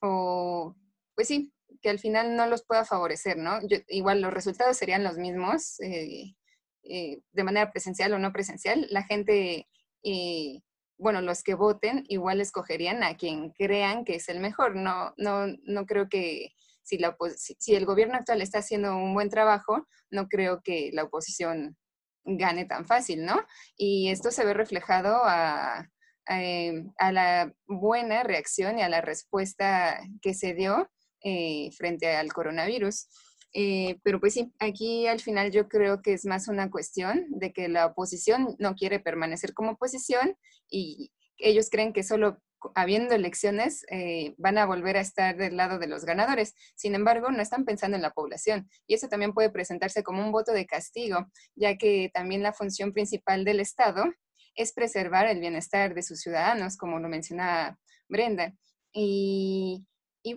o pues sí, que al final no los pueda favorecer, ¿no? igual los resultados serían los mismos, eh, eh, de manera presencial o no presencial. La gente, bueno, los que voten igual escogerían a quien crean que es el mejor. No, no, no creo que si, la, si el gobierno actual está haciendo un buen trabajo, no creo que la oposición gane tan fácil, ¿no? Y esto se ve reflejado a, em, la buena reacción y a la respuesta que se dio eh, frente al coronavirus. Eh, pero pues sí, aquí al final yo creo que es más una cuestión de que la oposición no quiere permanecer como oposición y ellos creen que solo habiendo elecciones, eh, van a volver a estar del lado de los ganadores. Sin embargo, no están pensando en la población y eso también puede presentarse como un voto de castigo, ya que también la función principal del Estado es preservar el bienestar de sus ciudadanos, como lo menciona Brenda. Y,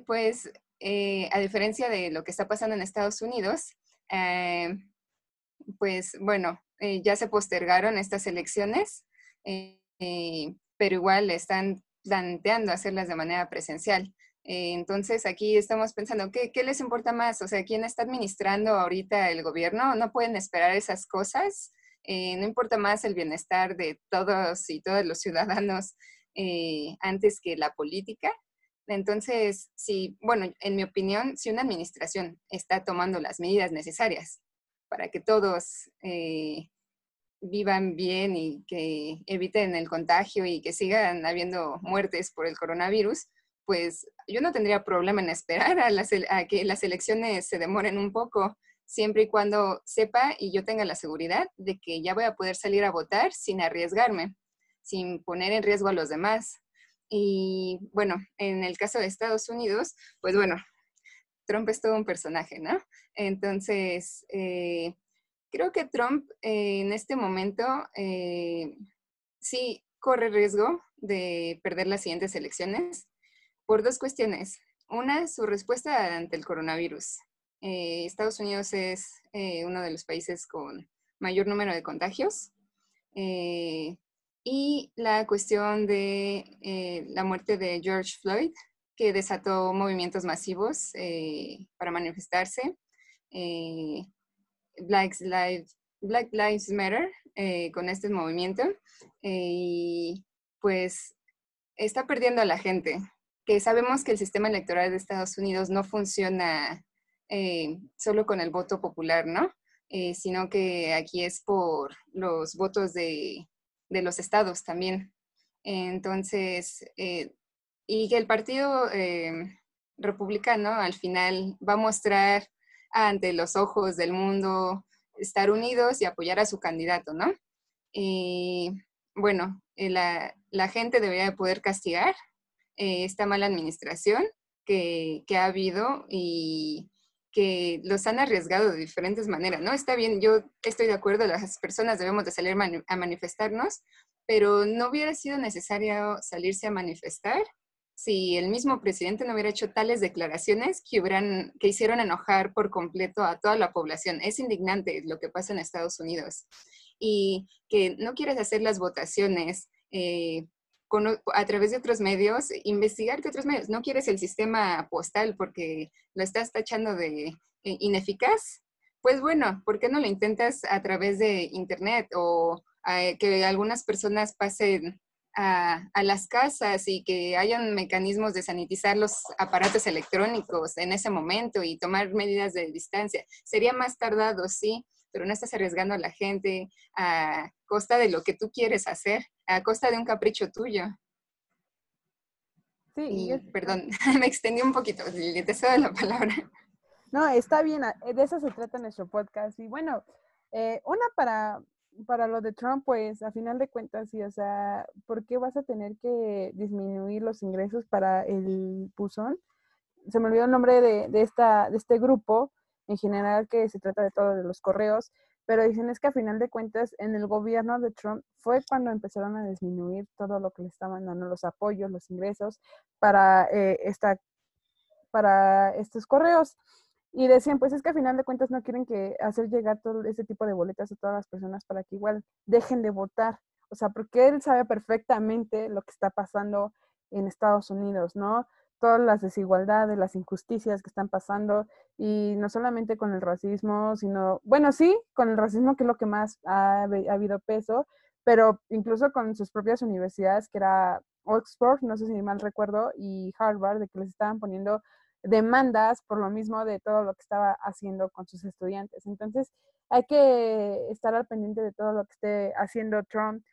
pues eh, a diferencia de lo que está pasando en Estados Unidos, eh, pues bueno, ya se postergaron estas elecciones, pero igual están planteando hacerlas de manera presencial. entonces aquí estamos pensando, ¿qué, ¿qué, les importa más? O sea, ¿quién está administrando ahorita el gobierno? ¿No pueden esperar esas cosas? no importa más el bienestar de todos y todos los ciudadanos eh, antes que la política. Entonces, si, bueno, en mi opinión, si una administración está tomando las medidas necesarias para que todos eh, vivan bien y que eviten el contagio y que sigan habiendo muertes por el coronavirus, pues yo no tendría problema en esperar a, que las elecciones se demoren un poco, siempre y cuando sepa y yo tenga la seguridad de que ya voy a poder salir a votar sin arriesgarme sin poner en riesgo a los demás. Y bueno, en el caso de Estados Unidos, pues bueno, Trump es todo un personaje, ¿no? Entonces, eh, creo que Trump eh, en este momento eh, sí corre riesgo de perder las siguientes elecciones por dos cuestiones. Una, su respuesta ante el coronavirus. Estados Unidos es uno de los países con mayor número de contagios y la cuestión de eh, la muerte de George Floyd, que desató movimientos masivos eh, para manifestarse. Eh, Black, Lives, Matter con este movimiento. y pues está perdiendo a la gente, que sabemos que el sistema electoral de Estados Unidos no funciona solo con el voto popular, ¿no? sino que aquí es por los votos de de los estados también. Entonces, eh, y que el Partido eh, Republicano al final va a mostrar ante los ojos del mundo estar unidos y apoyar a su candidato, ¿no? Y bueno, eh, la, gente debería poder castigar esta mala administración que, que ha habido y, que los han arriesgado de diferentes maneras, ¿no? Está bien, yo estoy de acuerdo, las personas debemos de salir a manifestarnos, pero no hubiera sido necesario salirse a manifestar si el mismo presidente no hubiera hecho tales declaraciones que, que hicieron enojar por completo a toda la población. Es indignante lo que pasa en Estados Unidos. Y que no quieres hacer las votaciones eh, a través de otros medios, investigar de otros medios. No quieres el sistema postal porque lo estás tachando de eh, ineficaz. Pues bueno, ¿por qué no lo intentas a través de Internet o eh, que algunas personas pasen a, a, las casas y que hayan mecanismos de sanitizar los aparatos electrónicos en ese momento y tomar medidas de distancia? Sería más tardado, sí, pero no estás arriesgando a la gente a costa de lo que tú quieres hacer a costa de un capricho tuyo. Sí, perdón, me extendí un poquito, te cedo la palabra. No, está bien, de eso se trata nuestro podcast. Y bueno, eh, una para, para lo de Trump, pues a final de cuentas, sí, o sea, ¿por qué vas a tener que disminuir los ingresos para el buzón? Se me olvidó el nombre de, de, esta, de este grupo, en general, que se trata de todo de los correos, pero dicen es que a final de cuentas en el gobierno de Trump fue cuando empezaron a disminuir todo lo que le estaban dando, los apoyos, los ingresos para, eh, esta, para estos correos. Y decían, pues es que a final de cuentas no quieren que hacer llegar todo ese tipo de boletas a todas las personas para que igual dejen de votar. O sea, porque él sabe perfectamente lo que está pasando en Estados Unidos, ¿no? todas las desigualdades, las injusticias que están pasando y no solamente con el racismo, sino, bueno, sí, con el racismo que es lo que más ha, habido peso, pero incluso con sus propias universidades, que era Oxford, no sé si mal recuerdo, y Harvard, de que les estaban poniendo demandas por lo mismo de todo lo que estaba haciendo con sus estudiantes. Entonces, hay que estar al pendiente de todo lo que esté haciendo Trump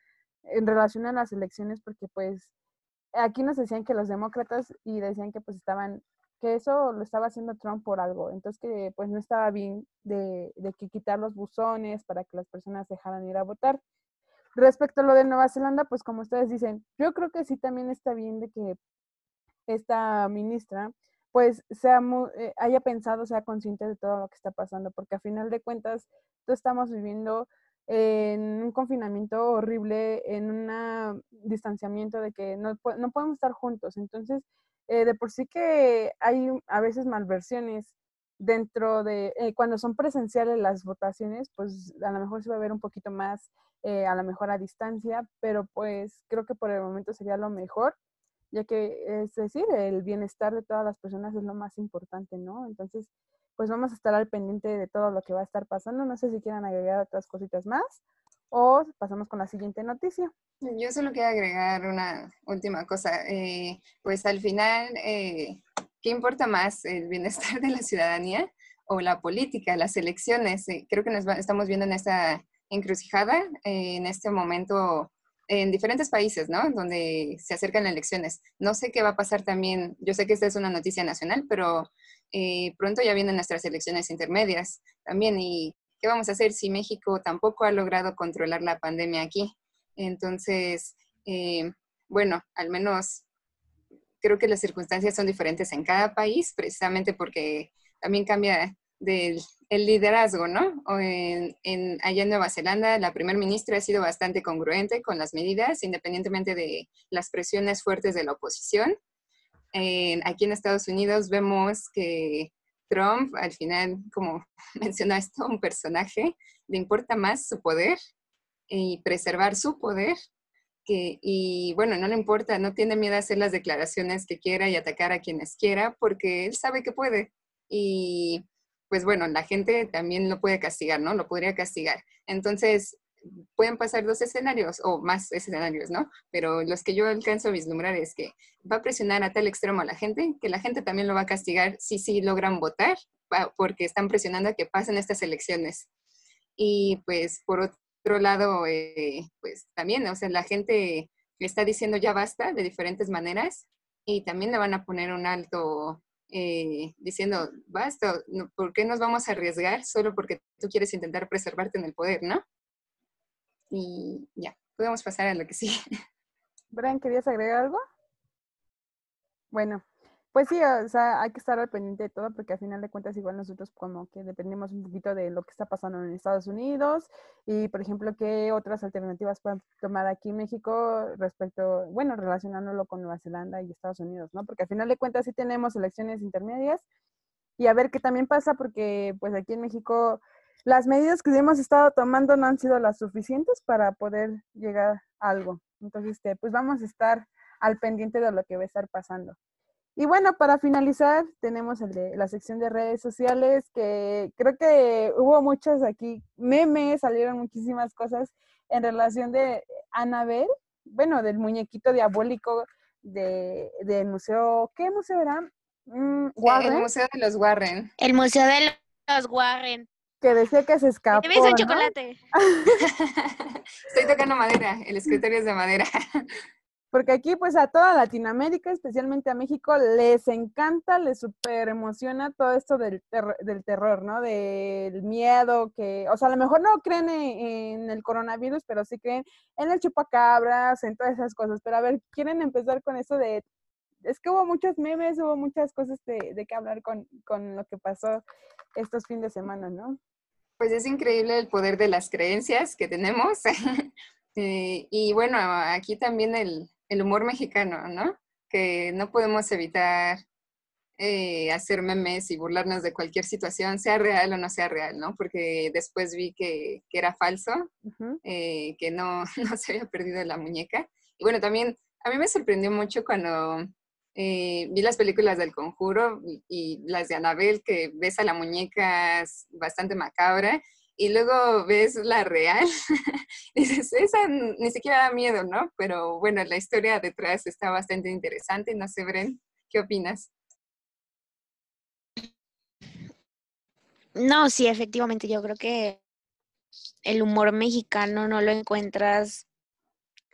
en relación a las elecciones, porque pues aquí nos decían que los demócratas y decían que pues estaban, que eso lo estaba haciendo Trump por algo, entonces que pues no estaba bien de, de que quitar los buzones para que las personas dejaran ir a votar. Respecto a lo de Nueva Zelanda, pues como ustedes dicen, yo creo que sí también está bien de que esta ministra pues sea eh, haya pensado, sea consciente de todo lo que está pasando, porque a final de cuentas, tú estamos viviendo en un confinamiento horrible, en un distanciamiento de que no, no podemos estar juntos. Entonces, eh, de por sí que hay a veces malversiones dentro de, eh, cuando son presenciales las votaciones, pues a lo mejor se va a ver un poquito más, eh, a lo mejor a distancia, pero pues creo que por el momento sería lo mejor, ya que es decir, el bienestar de todas las personas es lo más importante, ¿no? Entonces, pues vamos a estar al pendiente de todo lo que va a estar pasando. No sé si quieran agregar otras cositas más o pasamos con la siguiente noticia. Yo solo quiero agregar una última cosa. Eh, pues al final, eh, ¿qué importa más, el bienestar de la ciudadanía o la política, las elecciones? Eh, creo que nos estamos viendo en esta encrucijada, en este momento en diferentes países, ¿no? Donde se acercan elecciones. No sé qué va a pasar también. Yo sé que esta es una noticia nacional, pero eh, pronto ya vienen nuestras elecciones intermedias también. ¿Y qué vamos a hacer si México tampoco ha logrado controlar la pandemia aquí? Entonces, eh, bueno, al menos creo que las circunstancias son diferentes en cada país, precisamente porque también cambia del el liderazgo, ¿no? O en, allá en Nueva Zelanda, la primer ministra ha sido bastante congruente con las medidas, independientemente de las presiones fuertes de la oposición aquí en Estados Unidos vemos que Trump, al final, como menciona esto, un personaje, le importa más su poder y preservar su poder. Que, y bueno, no le importa, no tiene miedo a hacer las declaraciones que quiera y atacar a quienes quiera porque él sabe que puede. Y pues bueno, la gente también lo puede castigar, ¿no? Lo podría castigar. Entonces, pueden pasar dos escenarios o más escenarios, ¿no? Pero los que yo alcanzo a vislumbrar es que va a presionar a tal extremo a la gente que la gente también lo va a castigar si sí logran votar porque están presionando a que pasen estas elecciones. Y pues por otro lado, eh, pues también, o sea, la gente está diciendo ya basta de diferentes maneras y también le van a poner un alto eh, diciendo, basta, ¿por qué nos vamos a arriesgar solo porque tú quieres intentar preservarte en el poder, ¿no? Y ya, podemos pasar a lo que sí. Brian, ¿querías agregar algo? Bueno, pues sí, o sea, hay que estar al pendiente de todo porque al final de cuentas igual nosotros como que dependemos un poquito de lo que está pasando en Estados Unidos y por ejemplo qué otras alternativas pueden tomar aquí en México respecto, bueno, relacionándolo con Nueva Zelanda y Estados Unidos, ¿no? Porque al final de cuentas sí tenemos elecciones intermedias y a ver qué también pasa porque pues aquí en México las medidas que hemos estado tomando no han sido las suficientes para poder llegar a algo. Entonces, este, pues vamos a estar al pendiente de lo que va a estar pasando. Y bueno, para finalizar, tenemos el de la sección de redes sociales, que creo que hubo muchas aquí, memes, salieron muchísimas cosas en relación de Anabel, bueno, del muñequito diabólico de, del museo, ¿qué museo era? Mm, el Museo de los Warren. El Museo de los Warren que decía que se escapó. ¿no? el chocolate. Estoy tocando madera, el escritorio es de madera. Porque aquí, pues a toda Latinoamérica, especialmente a México, les encanta, les super emociona todo esto del, del terror, ¿no? Del miedo, que, o sea, a lo mejor no creen en, el coronavirus, pero sí creen en el chupacabras, en todas esas cosas. Pero a ver, quieren empezar con eso de es que hubo muchos memes, hubo muchas cosas de, de qué hablar con, con, lo que pasó estos fines de semana, ¿no? Pues es increíble el poder de las creencias que tenemos. Eh, y bueno, aquí también el, el, humor mexicano, ¿no? Que no podemos evitar eh, hacer memes y burlarnos de cualquier situación, sea real o no sea real, ¿no? Porque después vi que, que era falso, eh, que no, no se había perdido la muñeca. Y bueno, también a mí me sorprendió mucho cuando eh, vi las películas del conjuro y, las de Anabel, que ves a la muñeca bastante macabra, y luego ves la real, dices, esa ni siquiera da miedo, ¿no? Pero bueno, la historia detrás está bastante interesante, no sé, Bren, ¿qué opinas? No, sí, efectivamente, yo creo que el humor mexicano no lo encuentras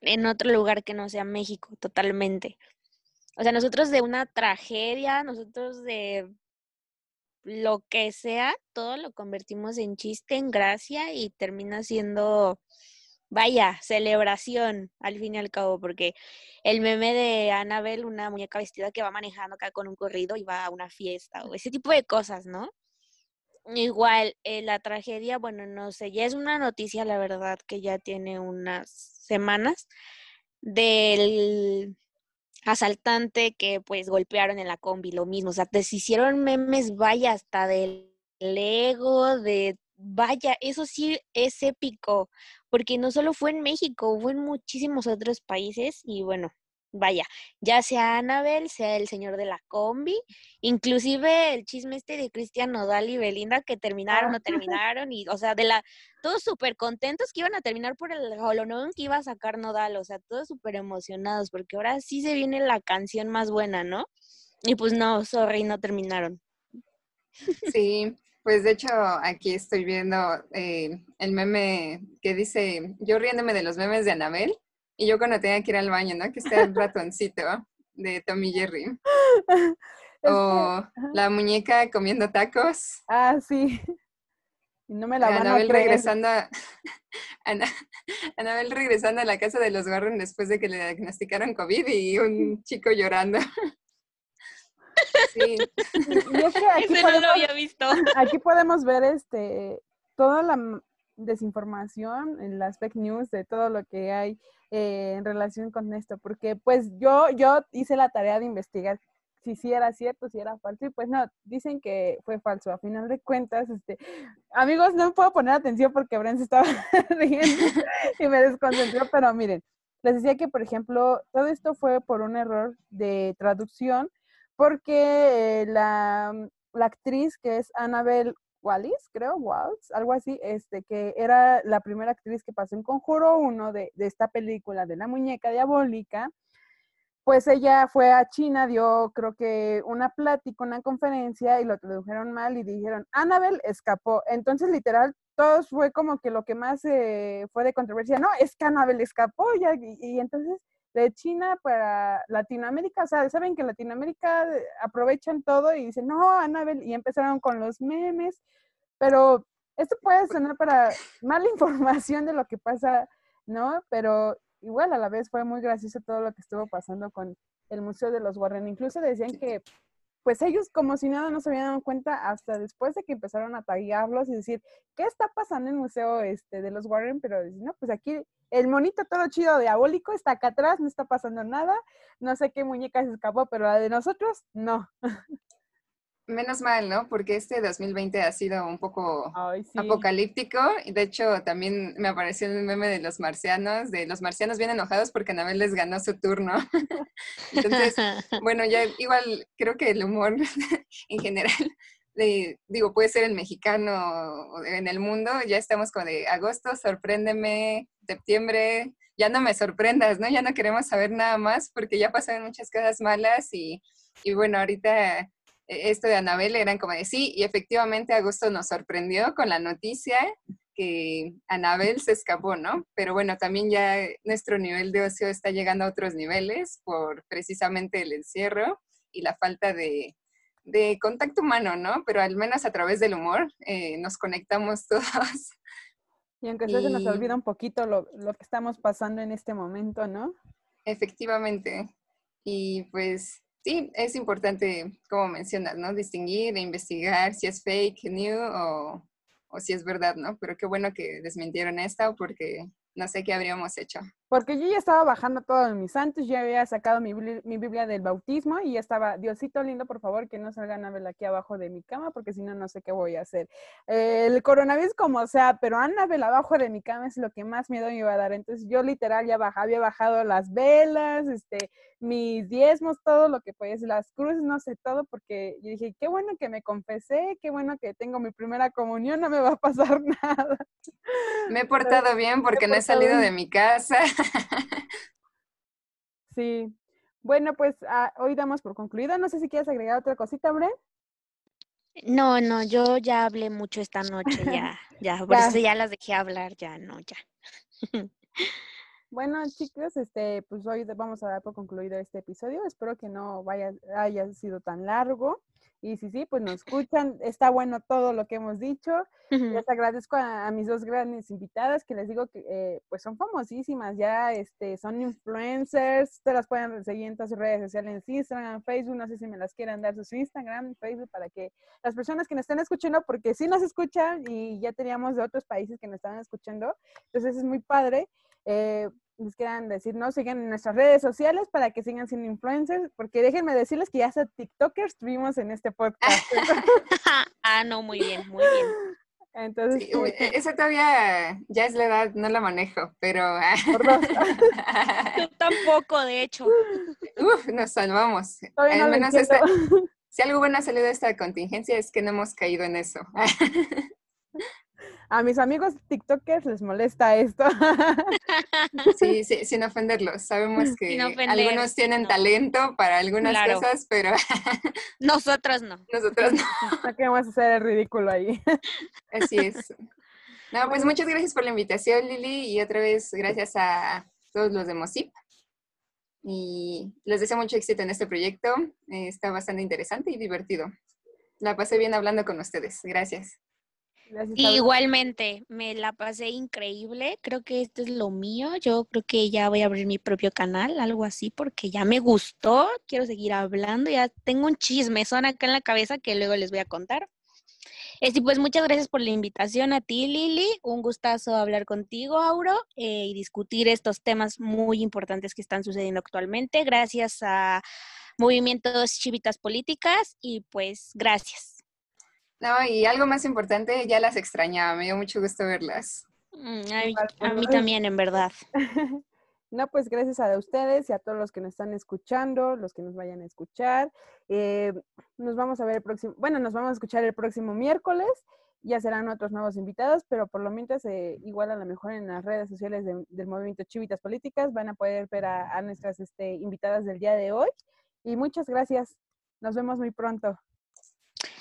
en otro lugar que no sea México, totalmente. O sea, nosotros de una tragedia, nosotros de lo que sea, todo lo convertimos en chiste, en gracia y termina siendo, vaya, celebración al fin y al cabo, porque el meme de Annabelle, una muñeca vestida que va manejando acá con un corrido y va a una fiesta o ese tipo de cosas, ¿no? Igual, eh, la tragedia, bueno, no sé, ya es una noticia, la verdad, que ya tiene unas semanas del asaltante que pues golpearon en la combi, lo mismo, o sea, te hicieron memes, vaya, hasta del Lego, de, vaya, eso sí es épico, porque no solo fue en México, fue en muchísimos otros países y bueno, vaya, ya sea Anabel, sea el señor de la combi, inclusive el chisme este de Cristian Nodal y Belinda que terminaron o terminaron y, o sea, de la, todos súper contentos que iban a terminar por el holonón que iba a sacar Nodal, o sea, todos súper emocionados porque ahora sí se viene la canción más buena, ¿no? Y pues no, sorry, no terminaron. Sí, pues de hecho aquí estoy viendo eh, el meme que dice, yo riéndome de los memes de Anabel y yo cuando tenía que ir al baño, ¿no? Que está el ratoncito de Tommy Jerry. O la muñeca comiendo tacos. Ah, sí. Y no me la van Anabel a regresando a, Anabel regresando a la casa de los Warren después de que le diagnosticaron COVID y un chico llorando. Sí. Que aquí podemos, no lo había visto. Aquí podemos ver este toda la desinformación, en las fake news, de todo lo que hay eh, en relación con esto, porque pues yo, yo hice la tarea de investigar si sí era cierto, si era falso, y pues no, dicen que fue falso. A final de cuentas, este, amigos, no puedo poner atención porque Bren se estaba riendo y me desconcentró, pero miren, les decía que, por ejemplo, todo esto fue por un error de traducción, porque eh, la, la actriz que es Annabel Wallis, creo, Waltz, algo así, este, que era la primera actriz que pasó en Conjuro 1 de, de esta película de la muñeca diabólica, pues ella fue a China, dio creo que una plática, una conferencia y lo tradujeron mal y dijeron, Annabel escapó. Entonces, literal, todos fue como que lo que más eh, fue de controversia, no, es que Annabel escapó ya, y, y, entonces de China para Latinoamérica, o sea, saben que Latinoamérica aprovechan todo y dicen, no, Annabel, y empezaron con los memes, pero esto puede sonar para mala información de lo que pasa, ¿no? Pero igual a la vez fue muy gracioso todo lo que estuvo pasando con el Museo de los Warren. Incluso decían que pues ellos como si nada no se habían dado cuenta hasta después de que empezaron a taguearlos y decir, ¿qué está pasando en el museo este, de los Warren? Pero no, pues aquí el monito todo chido diabólico está acá atrás, no está pasando nada, no sé qué muñeca se escapó, pero la de nosotros, no. Menos mal, ¿no? Porque este 2020 ha sido un poco apocalíptico. Y de hecho, también me apareció el meme de los marcianos, de los marcianos bien enojados porque Anabel les ganó su turno. Entonces, bueno, ya igual creo que el humor en general, digo, puede ser el mexicano en el mundo. Ya estamos con de agosto, sorpréndeme, septiembre, ya no me sorprendas, ¿no? Ya no queremos saber nada más porque ya pasaron muchas cosas malas y, y bueno, ahorita e-, esto de Anabel eran como de sí, y efectivamente Agosto nos sorprendió con la noticia que Anabel se escapó, ¿no? Pero bueno, también ya nuestro nivel de ocio está llegando a otros niveles por precisamente el encierro y la falta de, de contacto humano, ¿no? Pero al menos a través del humor eh, nos conectamos todos. Y aunque se nos olvida un poquito lo, lo que estamos pasando en este momento, ¿no? Efectivamente. Y pues sí, es importante, como mencionas, ¿no? Distinguir e investigar si es fake news o, o si es verdad, ¿no? Pero qué bueno que desmintieron esta porque no sé qué habríamos hecho. Porque yo ya estaba bajando todos mis santos, ya había sacado mi, mi, Biblia del bautismo y ya estaba, Diosito lindo, por favor, que no salga Anabel aquí abajo de mi cama, porque si no, no sé qué voy a hacer. el coronavirus como sea, pero Anabel abajo de mi cama es lo que más miedo me iba a dar. Entonces yo literal ya había bajado las velas, este, mis diezmos, todo lo que pues, las cruces, no sé, todo, porque yo dije, qué bueno que me confesé, qué bueno que tengo mi primera comunión, no me va a pasar nada. Me he portado bien porque no he salido de mi casa. sí. Bueno, pues ah, hoy damos por concluida. No sé si quieres agregar otra cosita, Bren. No, no, yo ya hablé mucho esta noche, ya, ya, por eso ya las dejé hablar, ya, no, ya. Bueno, chicos, este, pues hoy vamos a dar por concluido este episodio. Espero que no vaya, haya sido tan largo. Y si sí, pues nos escuchan. Está bueno todo lo que hemos dicho. Les agradezco a, mis dos grandes invitadas que les digo que eh, pues son famosísimas. Ya este, son influencers. Ustedes las pueden seguir en todas sus redes sociales, Instagram, Facebook. No sé si me las quieran dar sus Instagram, Facebook, para que las personas que nos estén escuchando, porque sí nos escuchan y ya teníamos de otros países que nos estaban escuchando. Entonces es muy padre. Eh, les quieran decir, no, sigan en nuestras redes sociales para que sigan siendo influencers, porque déjenme decirles que ya hasta TikTokers tuvimos en este podcast. ah, no, muy bien, muy bien. Entonces, Sí, uy, e- esa todavía ya es la edad, no la manejo, pero ah, por dos. Yo tampoco, de hecho. uf, nos salvamos. Todavía no Al lo menos esta- si algo bueno ha salido de esta contingencia es que no hemos caído en eso. A mis amigos TikTokers les molesta esto. Sí, sí, sin ofenderlos. Sabemos que ofender, algunos tienen no. talento para algunas Claro. cosas, pero Nosotros no. nosotros no. no queremos hacer el ridículo ahí. Así es. No, pues muchas gracias por la invitación, Lili, y otra vez gracias a todos los de Mosip. Y les deseo mucho éxito en este proyecto. Eh, está bastante interesante y divertido. La pasé bien hablando con ustedes. Gracias. Igualmente, me la pasé increíble. Creo que esto es lo mío. Yo creo que ya voy a abrir mi propio canal, algo así, porque ya me gustó. Quiero seguir hablando. Ya tengo un chismezón acá en la cabeza que luego les voy a contar. Este, pues muchas gracias por la invitación a ti, Lili. Un gustazo hablar contigo, Auro, eh, y discutir estos temas muy importantes que están sucediendo actualmente. Gracias a Movimientos Chivitas Políticas y pues gracias. No, y algo más importante, ya las extrañaba. Me dio mucho gusto verlas. Mm, A, mí- también, en verdad. No, pues gracias a ustedes y a todos los que nos están escuchando, los que nos vayan a escuchar. Eh, nos vamos a ver el próximo, bueno, nos vamos a escuchar el próximo miércoles. Ya serán otros nuevos invitados, pero por lo mientras, eh, igual a lo mejor en las redes sociales de- del movimiento Chivitas Políticas van a poder ver a, a nuestras este, invitadas del día de hoy. Y muchas gracias. Nos vemos muy pronto.